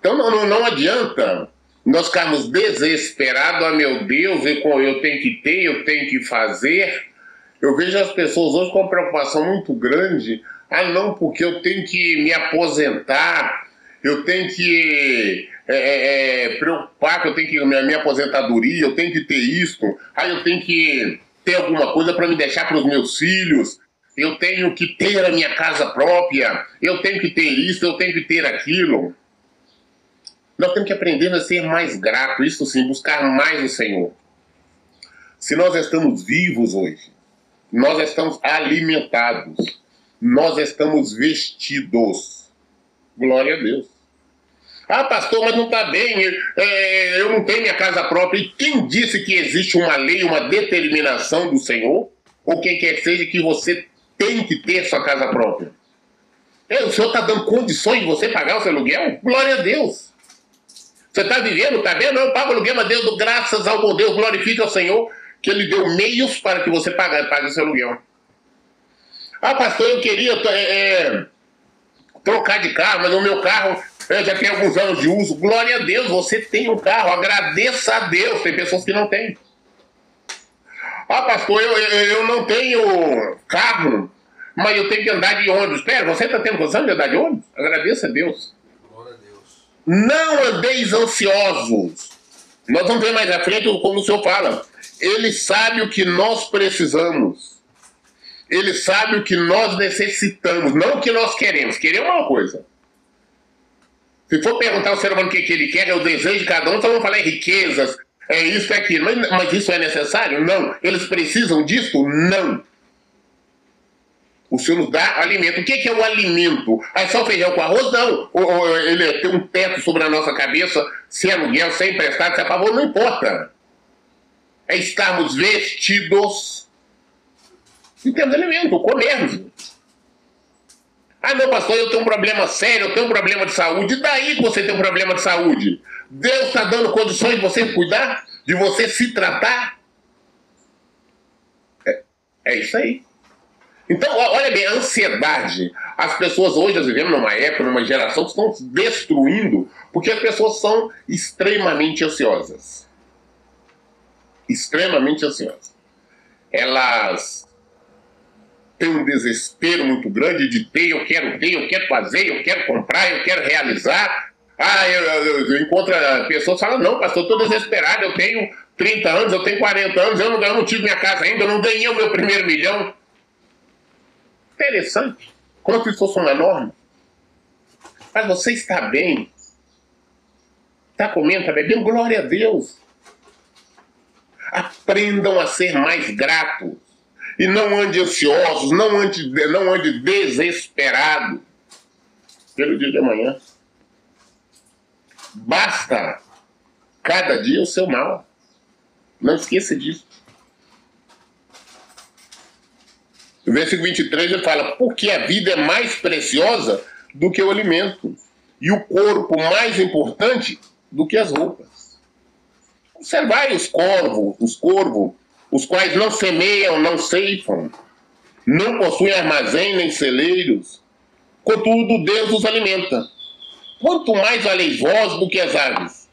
Speaker 2: Então não, não, não adianta nós ficamos desesperados, ah meu Deus, eu tenho que ter, eu tenho que fazer. Eu vejo as pessoas hoje com uma preocupação muito grande. Ah, não, porque eu tenho que me aposentar, eu tenho que é, é, preocupar que eu tenho que minha, minha aposentadoria, eu tenho que ter isso, ah, eu tenho que ter alguma coisa para me deixar para os meus filhos, eu tenho que ter a minha casa própria, eu tenho que ter isso, eu tenho que ter aquilo. Nós temos que aprender a ser mais grato, isso sim, buscar mais o Senhor. Se nós estamos vivos hoje, nós estamos alimentados, nós estamos vestidos. Glória a Deus. Ah, pastor, mas não está bem, é, eu não tenho minha casa própria. E quem disse que existe uma lei, uma determinação do Senhor? Ou quem quer que seja que você tem que ter sua casa própria? É, o Senhor está dando condições de você pagar o seu aluguel? Glória a Deus. Você está vivendo, está vendo? Eu pago aluguel, mas Deus, graças ao bom Deus, glorifica ao Senhor que Ele deu meios para que você pague, pague seu aluguel. Ah, pastor, eu queria é, é, trocar de carro, mas o meu carro é, já tem alguns anos de uso. Glória a Deus, você tem um carro, agradeça a Deus. Tem pessoas que não têm. Ah, pastor, eu, eu não tenho carro, mas eu tenho que andar de ônibus. Espera, você está tendo condição de andar de ônibus? Agradeça a Deus. Não andeis ansiosos. Nós vamos ver mais à frente como o senhor fala. Ele sabe o que nós precisamos. Ele sabe o que nós necessitamos, não o que nós queremos. Querer é uma coisa. Se for perguntar ao ser humano o que, ele quer, é o desejo de cada um, só vão falar em riquezas, é isso, é aquilo. Mas, mas isso é necessário? Não. Eles precisam disso? Não. O nos dá alimento. O que é o alimento? É só feijão com arroz? Não. Ou, ou ele é ter um teto sobre a nossa cabeça, sem aluguel, sem emprestado, sem favor, não importa. É estarmos vestidos e temos alimento, comermos. Ah, não, pastor, eu tenho um problema sério, eu tenho um problema de saúde. E daí que você tem um problema de saúde? Deus está dando condições de você cuidar, de você se tratar? É, é isso aí. Então, olha bem, a ansiedade. As pessoas hoje, nós vivemos numa época, numa geração que estão destruindo porque as pessoas são extremamente ansiosas. Extremamente ansiosas. Elas têm um desespero muito grande de ter, eu quero ter, eu quero fazer, eu quero comprar, eu quero realizar. Ah, eu, eu, eu encontro pessoas que falam, não, pastor, estou desesperado, eu tenho 30 anos, eu tenho 40 anos, eu não, eu não tive minha casa ainda, eu não ganhei o meu primeiro milhão. Interessante. Como se fosse uma norma. Mas você está bem. Está comendo, está bebendo? Glória a Deus. Aprendam a ser mais gratos. E não ande ansiosos, não ande, não ande desesperado pelo dia de amanhã. Basta cada dia o seu mal. Não esqueça disso. No versículo 23 ele fala: Porque a vida é mais preciosa do que o alimento, e o corpo mais importante do que as roupas. Observai os corvos, os corvos, os quais não semeiam, não ceifam, não possuem armazém nem celeiros, contudo Deus os alimenta. Quanto mais valeis vós do que as aves?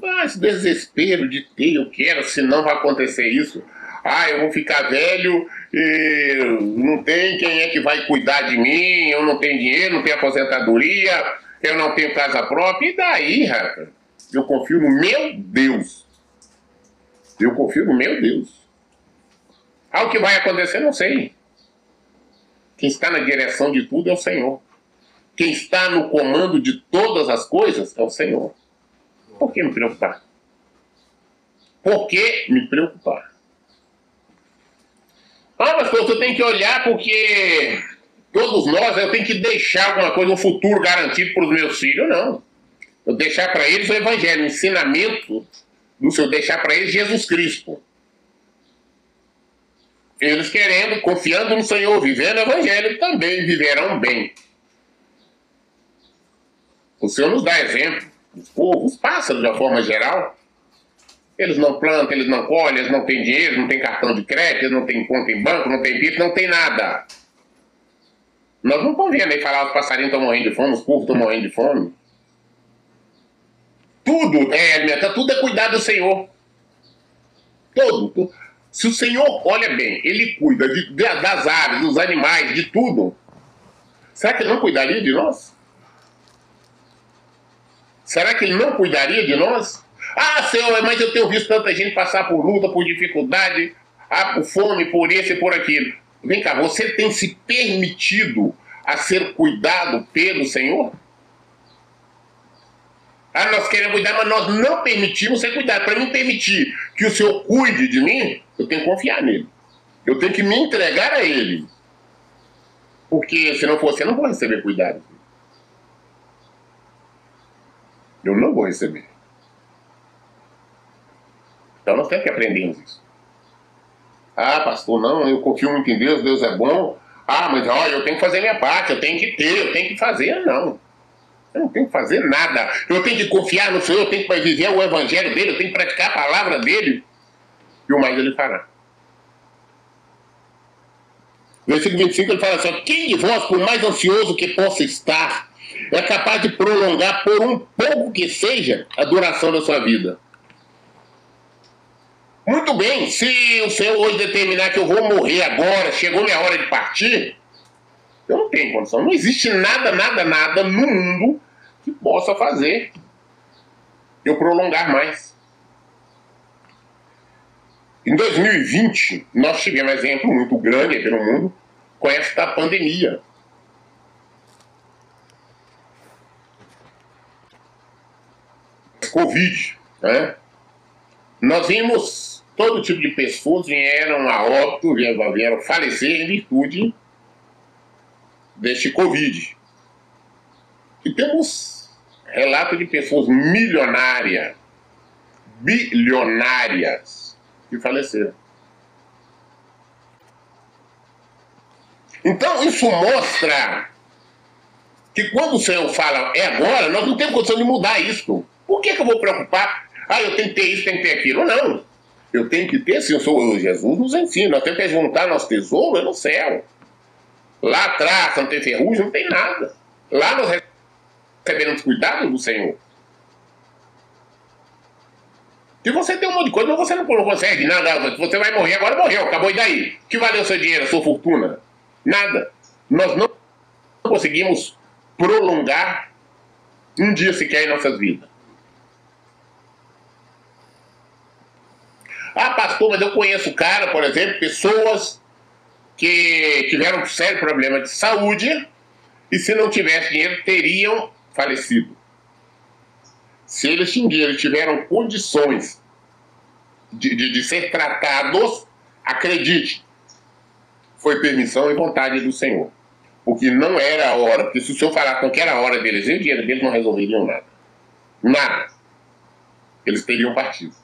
Speaker 2: Mas desespero de ter, eu quero, senão vai acontecer isso ah, eu vou ficar velho e não tem quem é que vai cuidar de mim, eu não tenho dinheiro, não tenho aposentadoria, eu não tenho casa própria, e daí, rapaz? Eu confio no meu Deus. Eu confio no meu Deus. Ah, o que vai acontecer, não sei. Quem está na direção de tudo é o Senhor. Quem está no comando de todas as coisas é o Senhor. Por que me preocupar? Por que me preocupar? Ah, mas você tem que olhar porque todos nós, eu tenho que deixar alguma coisa, um futuro garantido para os meus filhos, não. Eu deixar para eles o evangelho, o ensinamento do Senhor, deixar para eles Jesus Cristo. Eles querendo, confiando no Senhor, vivendo o evangelho, também viverão bem. O Senhor nos dá exemplo. Os povos, os pássaros de uma forma geral, eles não plantam, eles não colhem, eles não têm dinheiro, não têm cartão de crédito, não têm conta em banco, não têm PIB, não tem nada. Nós não vendo aí falar os passarinhos estão morrendo de fome, os povos estão morrendo de fome. Tudo é alimentar, tudo é cuidar do Senhor. Todo. Se o Senhor, olha bem, Ele cuida de, das aves, dos animais, de tudo. Será que Ele não cuidaria de nós? Será que Ele não cuidaria de nós? Ah, Senhor, mas eu tenho visto tanta gente passar por luta, por dificuldade, ah, por fome, por isso e por aquilo. Vem cá, você tem se permitido a ser cuidado pelo Senhor? Ah, nós queremos cuidar, mas nós não permitimos ser cuidado. Para mim permitir que o Senhor cuide de mim, eu tenho que confiar nele. Eu tenho que me entregar a ele. Porque se não for assim, eu não vou receber cuidado. Eu não vou receber. Então nós temos que aprender isso. Ah, pastor, não, eu confio muito em Deus, Deus é bom. Ah, mas olha, eu tenho que fazer minha parte, eu tenho que ter, eu tenho que fazer. Não. Eu não tenho que fazer nada. Eu tenho que confiar no Senhor, eu tenho que viver o evangelho dele, eu tenho que praticar a palavra dele. E o mais ele fará. Versículo 25 ele fala assim: Quem de vós, por mais ansioso que possa estar, é capaz de prolongar por um pouco que seja a duração da sua vida? Muito bem, se o Senhor hoje determinar que eu vou morrer agora, chegou minha hora de partir, eu não tenho condição. Não existe nada, nada, nada no mundo que possa fazer eu prolongar mais. Em 2020, nós tivemos um exemplo muito grande aqui no mundo com esta pandemia. Covid, né? Nós vimos todo tipo de pessoas vieram a óbito, vieram falecer em virtude deste Covid. E temos relato de pessoas milionárias, bilionárias, que faleceram. Então isso mostra que quando o Senhor fala é agora, nós não temos condição de mudar isso. Por que, que eu vou preocupar? Ah, eu tenho que ter isso, tenho que ter aquilo. Não. Eu tenho que ter, sim, eu sou, Jesus nos ensina, nós temos que juntar nosso tesouro no céu. Lá atrás não tem ferrugem, não tem nada. Lá nós recebemos cuidado do Senhor. Se você tem um monte de coisa, mas você não consegue nada. Você vai morrer, agora morreu, acabou e daí? Que valeu seu dinheiro, sua fortuna? Nada. Nós não conseguimos prolongar um dia sequer em nossas vidas. Ah, pastor, mas eu conheço cara, por exemplo, pessoas que tiveram sério problema de saúde e se não tivesse dinheiro teriam falecido. Se eles tinham tiveram condições de, de, de ser tratados, acredite, foi permissão e vontade do Senhor. Porque não era a hora, porque se o Senhor falasse que era a hora deles e o dinheiro deles não resolveriam nada. Nada. Eles teriam partido.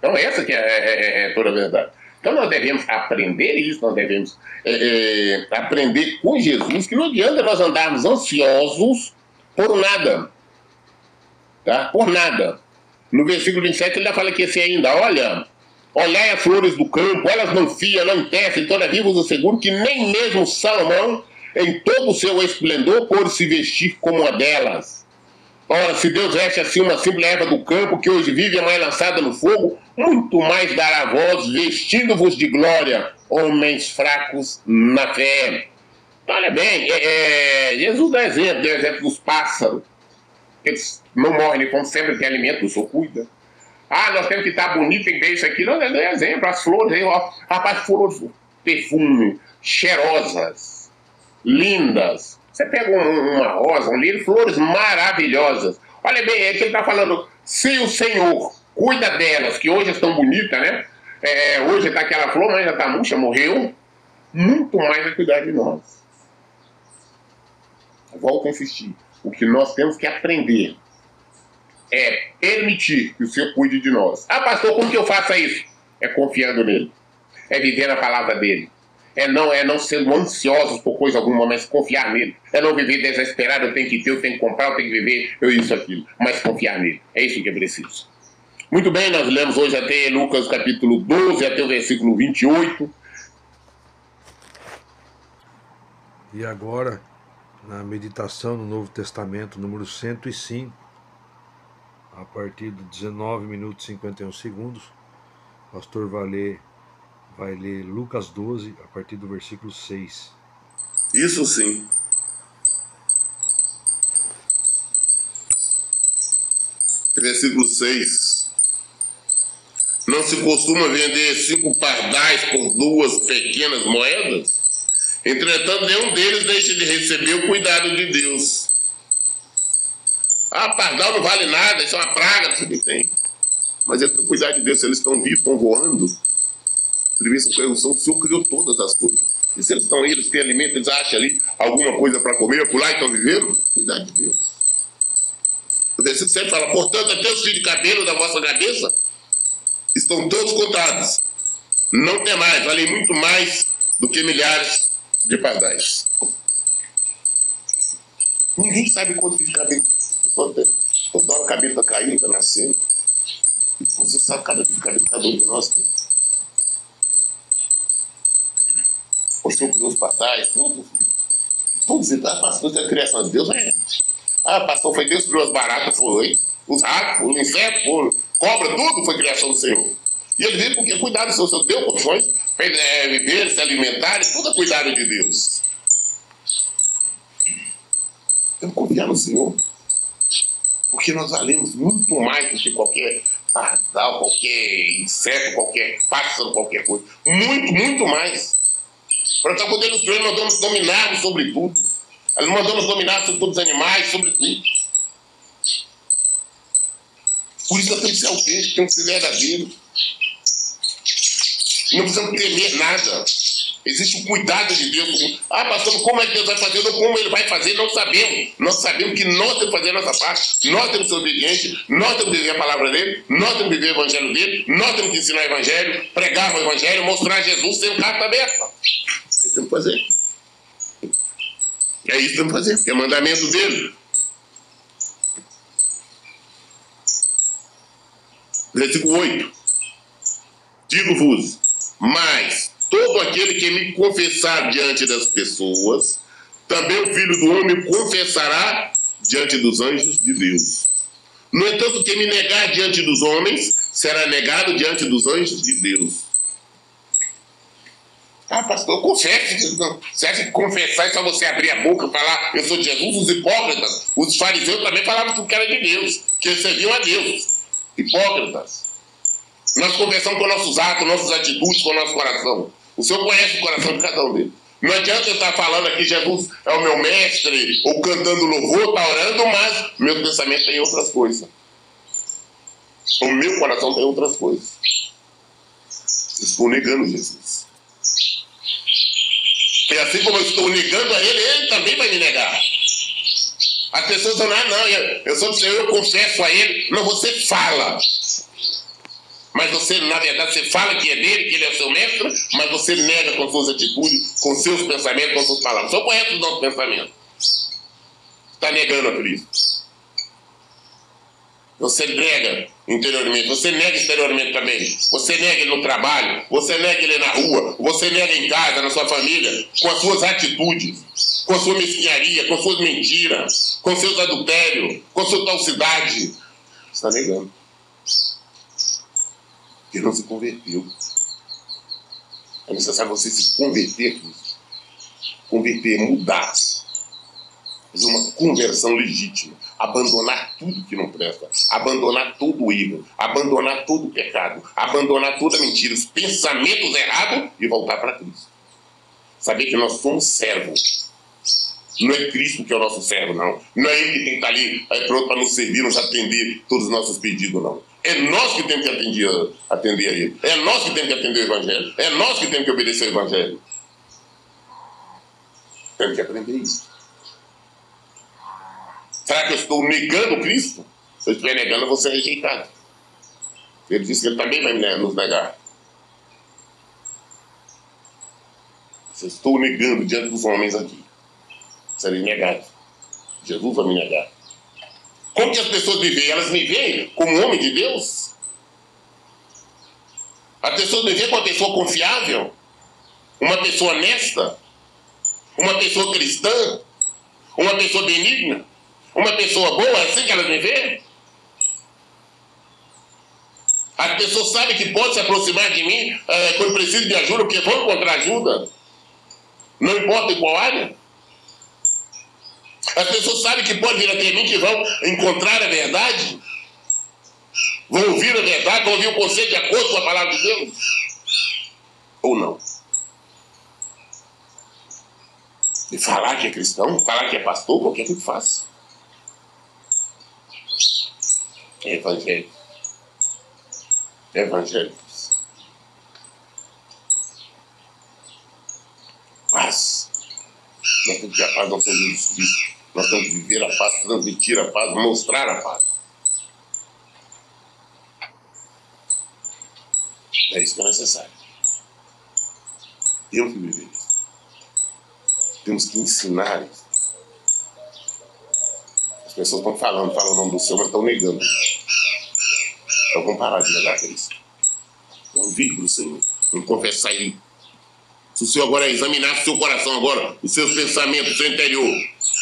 Speaker 2: Então essa que é, é, é, é toda a verdade. Então nós devemos aprender isso, nós devemos é, é, aprender com Jesus que não adianta nós andarmos ansiosos por nada. Tá? Por nada. No versículo 27 ele já fala que assim ainda, olha, olhai as flores do campo, elas não fiam, não tecem, todavia vos asseguro que nem mesmo Salomão, em todo o seu esplendor, pôde se vestir como uma delas. Ora, se Deus veste assim uma simples erva do campo que hoje vive é mais lançada no fogo, muito mais dará vós, vestindo-vos de glória, homens fracos na fé. Olha bem, é, é, Jesus dá exemplo, deu exemplo dos pássaros. Eles não morrem, eles sempre tem alimento, o Senhor cuida. Ah, nós temos que estar bonito, tem que ter isso aqui. Não, dá exemplo, as flores, aí, ó, rapaz, flores, perfume, cheirosas, lindas, você pega um, uma rosa, um lírio, flores maravilhosas. Olha bem, é que ele está falando, se o Senhor cuida delas, que hoje estão bonitas, né? É, hoje está aquela flor, mas já está murcha, morreu. Muito mais vai cuidar de nós. Volto a insistir. O que nós temos que aprender é permitir que o Senhor cuide de nós. Ah, pastor, como que eu faço isso? É confiando nele. É viver na palavra dele é não, é não sendo ansiosos por coisa alguma, mas confiar nele. É não viver desesperado, eu tenho que ter, eu tenho que comprar, eu tenho que viver, eu isso, aquilo. Mas confiar nele. É isso que é preciso. Muito bem, nós lemos hoje até Lucas capítulo 12, até o versículo 28.
Speaker 1: E agora, na meditação no Novo Testamento, número 105, a partir de 19 minutos e 51 segundos, pastor vai ler vai ler Lucas 12, a partir do versículo 6.
Speaker 2: Isso sim. Versículo 6. Não se costuma vender cinco pardais por duas pequenas moedas? Entretanto, nenhum deles deixa de receber o cuidado de Deus. Ah, pardal não vale nada, isso é uma praga, que tem. Mas é cuidar de Deus, se eles estão vivos, estão voando. Pergunta, o Senhor criou todas as coisas. E se eles estão aí, eles têm alimento, eles acham ali alguma coisa para comer, por lá e estão vivendo, cuidar de Deus. O versículo sempre fala, portanto, até os fios de cabelo da vossa cabeça estão todos contados. Não tem mais, valem muito mais do que milhares de pardais. Ninguém sabe quanto fios de cabelo. Toda hora o cabelo está caindo, está nascendo. Você sabe cada fio de cabelo cada um de nós tem. O Senhor criou os pardais, todos. Todos, ah, pastor, isso é a criação de Deus? É. Ah, pastor, foi Deus que criou as baratas? Foi. Os ratos, os insetos, foram. cobra, tudo foi criação do Senhor. E ele veio porque cuidado do Senhor, o deu condições para é, viver, se alimentar, tudo é cuidado de Deus. Temos que confiar no Senhor. Porque nós valemos muito mais do que qualquer pardal, qualquer inseto, qualquer pássaro, qualquer coisa. Muito, muito mais. Para estar podendo nos nós mandamos dominar sobre tudo. Nós mandamos dominar sobre todos os animais, sobre tudo. Por isso nós temos que ser autênticos, temos que ser verdadeiros. Não precisamos temer nada. Existe o cuidado de Deus. Ah, pastor, como é que Deus vai fazer? Ou como ele vai fazer? Não sabemos. Nós sabemos que nós temos que fazer a nossa parte. Nós temos que ser obedientes. Nós temos que viver a palavra dele. Nós temos que viver o evangelho dele. Nós temos que ensinar o evangelho, pregar o evangelho, mostrar Jesus sendo carta aberta. Temos que fazer. É isso que temos que fazer, que é mandamento dele. Versículo 8. Digo-vos, mas todo aquele que me confessar diante das pessoas, também o Filho do Homem confessará diante dos anjos de Deus. No entanto, quem me negar diante dos homens, será negado diante dos anjos de Deus. Ah, pastor, confesse. Você acha que confessar é só você abrir a boca e falar, eu sou de Jesus? Os hipócritas, os fariseus também falavam que era de Deus, que serviam a Deus. Hipócritas. Nós confessamos com nossos atos, nossas atitudes, com o nosso coração. O Senhor conhece o coração de cada um deles. Não adianta eu estar falando aqui, Jesus é o meu mestre, ou cantando louvor, está orando, mas meu pensamento tem outras coisas. O meu coração tem outras coisas. estou negando Jesus. E assim como eu estou negando a Ele, Ele também vai me negar. As pessoas dizem, ah, não, eu sou do Senhor, eu confesso a Ele. Não, você fala. Mas você, na verdade, você fala que é dele, que ele é seu mestre, mas você nega com suas atitudes, com seus pensamentos, com suas palavras. Só conhece os nossos pensamentos. Está negando a Cristo. Você nega interiormente, você nega exteriormente também. Você nega ele no trabalho, você nega ele na rua, você nega em casa, na sua família, com as suas atitudes, com a sua mesquinharia, com as suas mentiras, com seus adultérios, com sua falsidade. Você está negando que não se converteu. É necessário você se converter. Converter, mudar. Fazer uma conversão legítima. Abandonar tudo que não presta. Abandonar todo o erro. Abandonar todo o pecado. Abandonar toda mentira. Os pensamentos errados e voltar para Cristo. Saber que nós somos servos. Não é Cristo que é o nosso servo, não. Não é Ele que tem que estar ali é, pronto para nos servir, nos atender todos os nossos pedidos, não. É nós que temos que atender, atender a Ele. É nós que temos que atender o Evangelho. É nós que temos que obedecer o Evangelho. Temos que aprender isso. Será que eu estou negando Cristo? Se eu estiver negando, eu vou ser rejeitado. Ele disse que ele também vai nos negar. Se eu estou negando diante dos homens aqui, serei negado. Jesus vai me negar. Como que as pessoas me veem? Elas me veem como homem de Deus? As pessoas me veem como uma pessoa confiável? Uma pessoa honesta? Uma pessoa cristã? Uma pessoa benigna? Uma pessoa boa? É assim que elas me veem? As pessoas sabem que podem se aproximar de mim é, quando precisam de ajuda, porque vão encontrar ajuda. Não importa em qual área. As pessoas sabem que podem vir até mim, que vão encontrar a verdade, vão ouvir a verdade, vão ouvir o conselho de acordo com a palavra de Deus. Ou não? E falar que é cristão, falar que é pastor, qualquer que faça. Evangélicos. Evangélicos. Paz. Nós temos que a paz Jesus Cristo. Nós temos que viver a paz, transmitir a paz, mostrar a paz. É isso que é necessário. Temos que viver isso. Temos que ensinar isso. As pessoas estão falando, falam o nome do Senhor, mas estão negando. Então vamos parar de negar Cristo. Vamos vir para o Senhor. Vamos confessar Ele. Se o Senhor agora examinasse o seu coração agora, os seus pensamentos, o seu interior,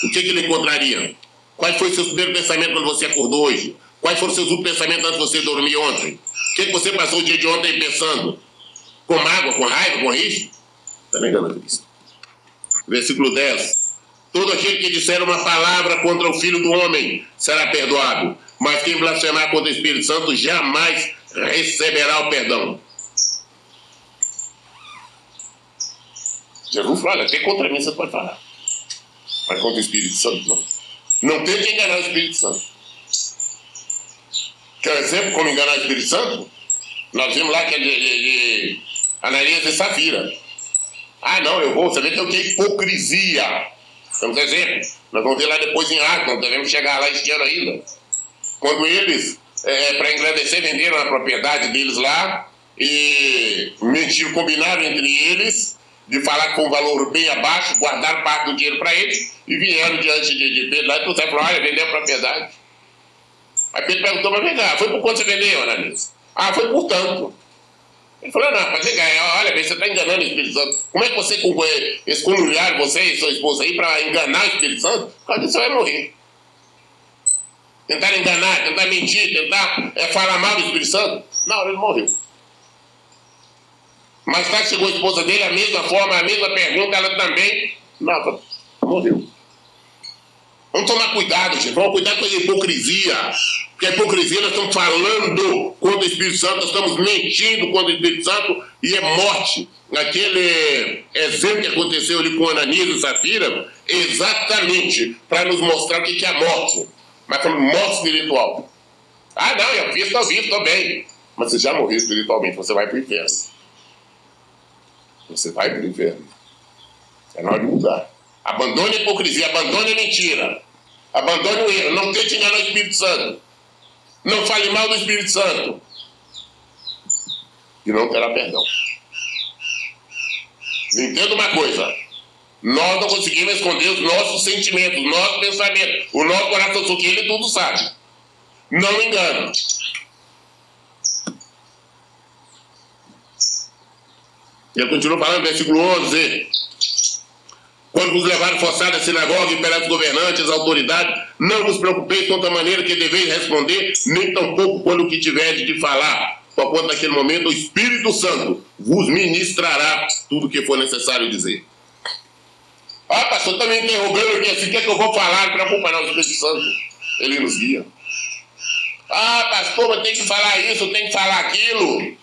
Speaker 2: o que, que ele encontraria? Quais foram os seus primeiros pensamentos quando você acordou hoje? Quais foram os seus últimos pensamentos antes de você dormir ontem? O que, que você passou o dia de ontem pensando? Com mágoa, com raiva, com risco? Está negando a Cristo. Versículo 10. Todo aquele que disser uma palavra contra o Filho do Homem será perdoado, mas quem blasfemar contra o Espírito Santo jamais receberá o perdão. Jesus olha, até contra mim você pode falar, mas contra o Espírito Santo não. Não tente enganar o Espírito Santo. Quer exemplo como enganar o Espírito Santo? Nós vimos lá que é de, de, de Ananias e Safira. Ah, não, eu vou, você vê que eu tenho hipocrisia. Temos exemplo. Nós vamos ver lá depois em Atos, nós devemos chegar lá este ano ainda. Quando eles, é, para engrandecer, venderam a propriedade deles lá e mentiram, combinaram entre eles de falar com um valor bem abaixo, guardaram parte do dinheiro para eles e vieram diante de, de Pedro lá e trouxeram falou, olha, vendeu a propriedade. Aí Pedro perguntou, mas vem cá, foi por quanto você vendeu, Ananias? Ah, foi por tanto. Ele falou, não, mas olha, você está enganando o Espírito Santo. Como é que você escolhulhar você e sua esposa aí para enganar o Espírito Santo? Por você vai morrer. Tentar enganar, tentar mentir, tentar é, falar mal do Espírito Santo. Hora ele morreu. Mais tarde chegou a esposa dele, a mesma forma, a mesma pergunta, ela também. Não, morreu. Vamos tomar cuidado, gente. Vamos cuidar com a hipocrisia. Porque a hipocrisia nós estamos falando contra o Espírito Santo, nós estamos mentindo contra o Espírito Santo e é morte. Aquele exemplo que aconteceu ali com Ananias e Safira, exatamente para nos mostrar o que é a morte. Mas falando morte espiritual. Ah, não, eu fiz, estou vivo, estou bem. Mas você já morreu espiritualmente, você vai para o inferno. Você vai para o inferno. É na hora de mudar. Abandone a hipocrisia, abandone a mentira. Abandone o erro. Não tente enganar o Espírito Santo. Não fale mal do Espírito Santo. E não terá perdão. Entenda uma coisa. Nós não conseguimos esconder os nossos sentimentos, os nossos pensamentos, o nosso coração, porque ele tudo sabe. Não engana. Eu continuo falando, versículo 11. Quando nos levaram forçados à sinagoga e pelos governantes, autoridades, não vos preocupeis quanto a maneira que deveis responder, nem tampouco quando o que tiverdes de falar. Porquanto naquele momento o Espírito Santo vos ministrará tudo o que for necessário dizer. Ah, pastor, está me interrogando aqui assim, o que é que eu vou falar? Preocupa não, o Espírito Santo, ele nos guia. Ah, pastor, mas tem que falar isso, tem que falar aquilo.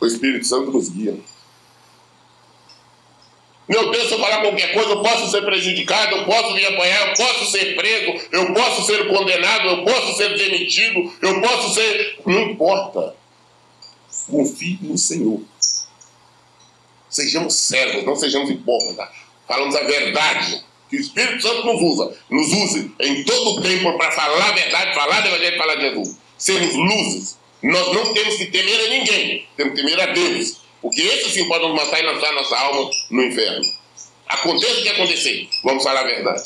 Speaker 2: O Espírito Santo nos guia. Meu Deus, se eu falar qualquer coisa, eu posso ser prejudicado, eu posso me apanhar, eu posso ser preso, eu posso ser condenado, eu posso ser demitido, eu posso ser. Não importa. Confie no Senhor. Sejamos servos, não sejamos hipócritas. Falamos a verdade. Que o Espírito Santo nos usa, nos use em todo o tempo para falar a verdade, falar do Evangelho, falar de Jesus. Sermos luzes. Nós não temos que temer a ninguém, temos que temer a Deus. Porque esse sim pode nos matar e lançar nossa alma no inferno. Aconteça o que acontecer, vamos falar a verdade.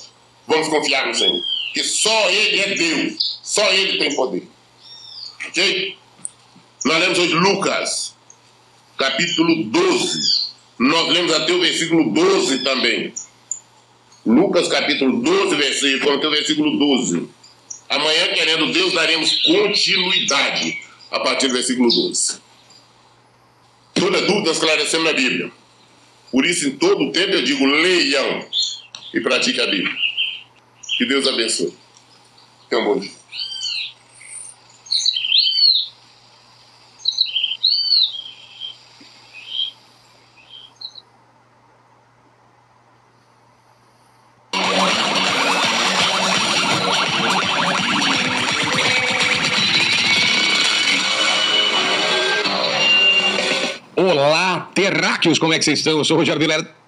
Speaker 2: Vamos confiar no Senhor. Porque só Ele é Deus. Só Ele tem poder. Ok? Nós lemos hoje Lucas, capítulo 12. Nós lemos até o versículo 12 também. Lucas, capítulo 12, versículo, até o versículo 12. Amanhã, querendo Deus, daremos continuidade a partir do versículo 12. Toda dúvida esclarecemos na Bíblia. Por isso, em todo o tempo, eu digo: leiam e pratiquem a Bíblia. Que Deus abençoe. Tenham um bom dia.
Speaker 3: Terráqueos, como é que vocês estão? Eu sou o Rogério Vilela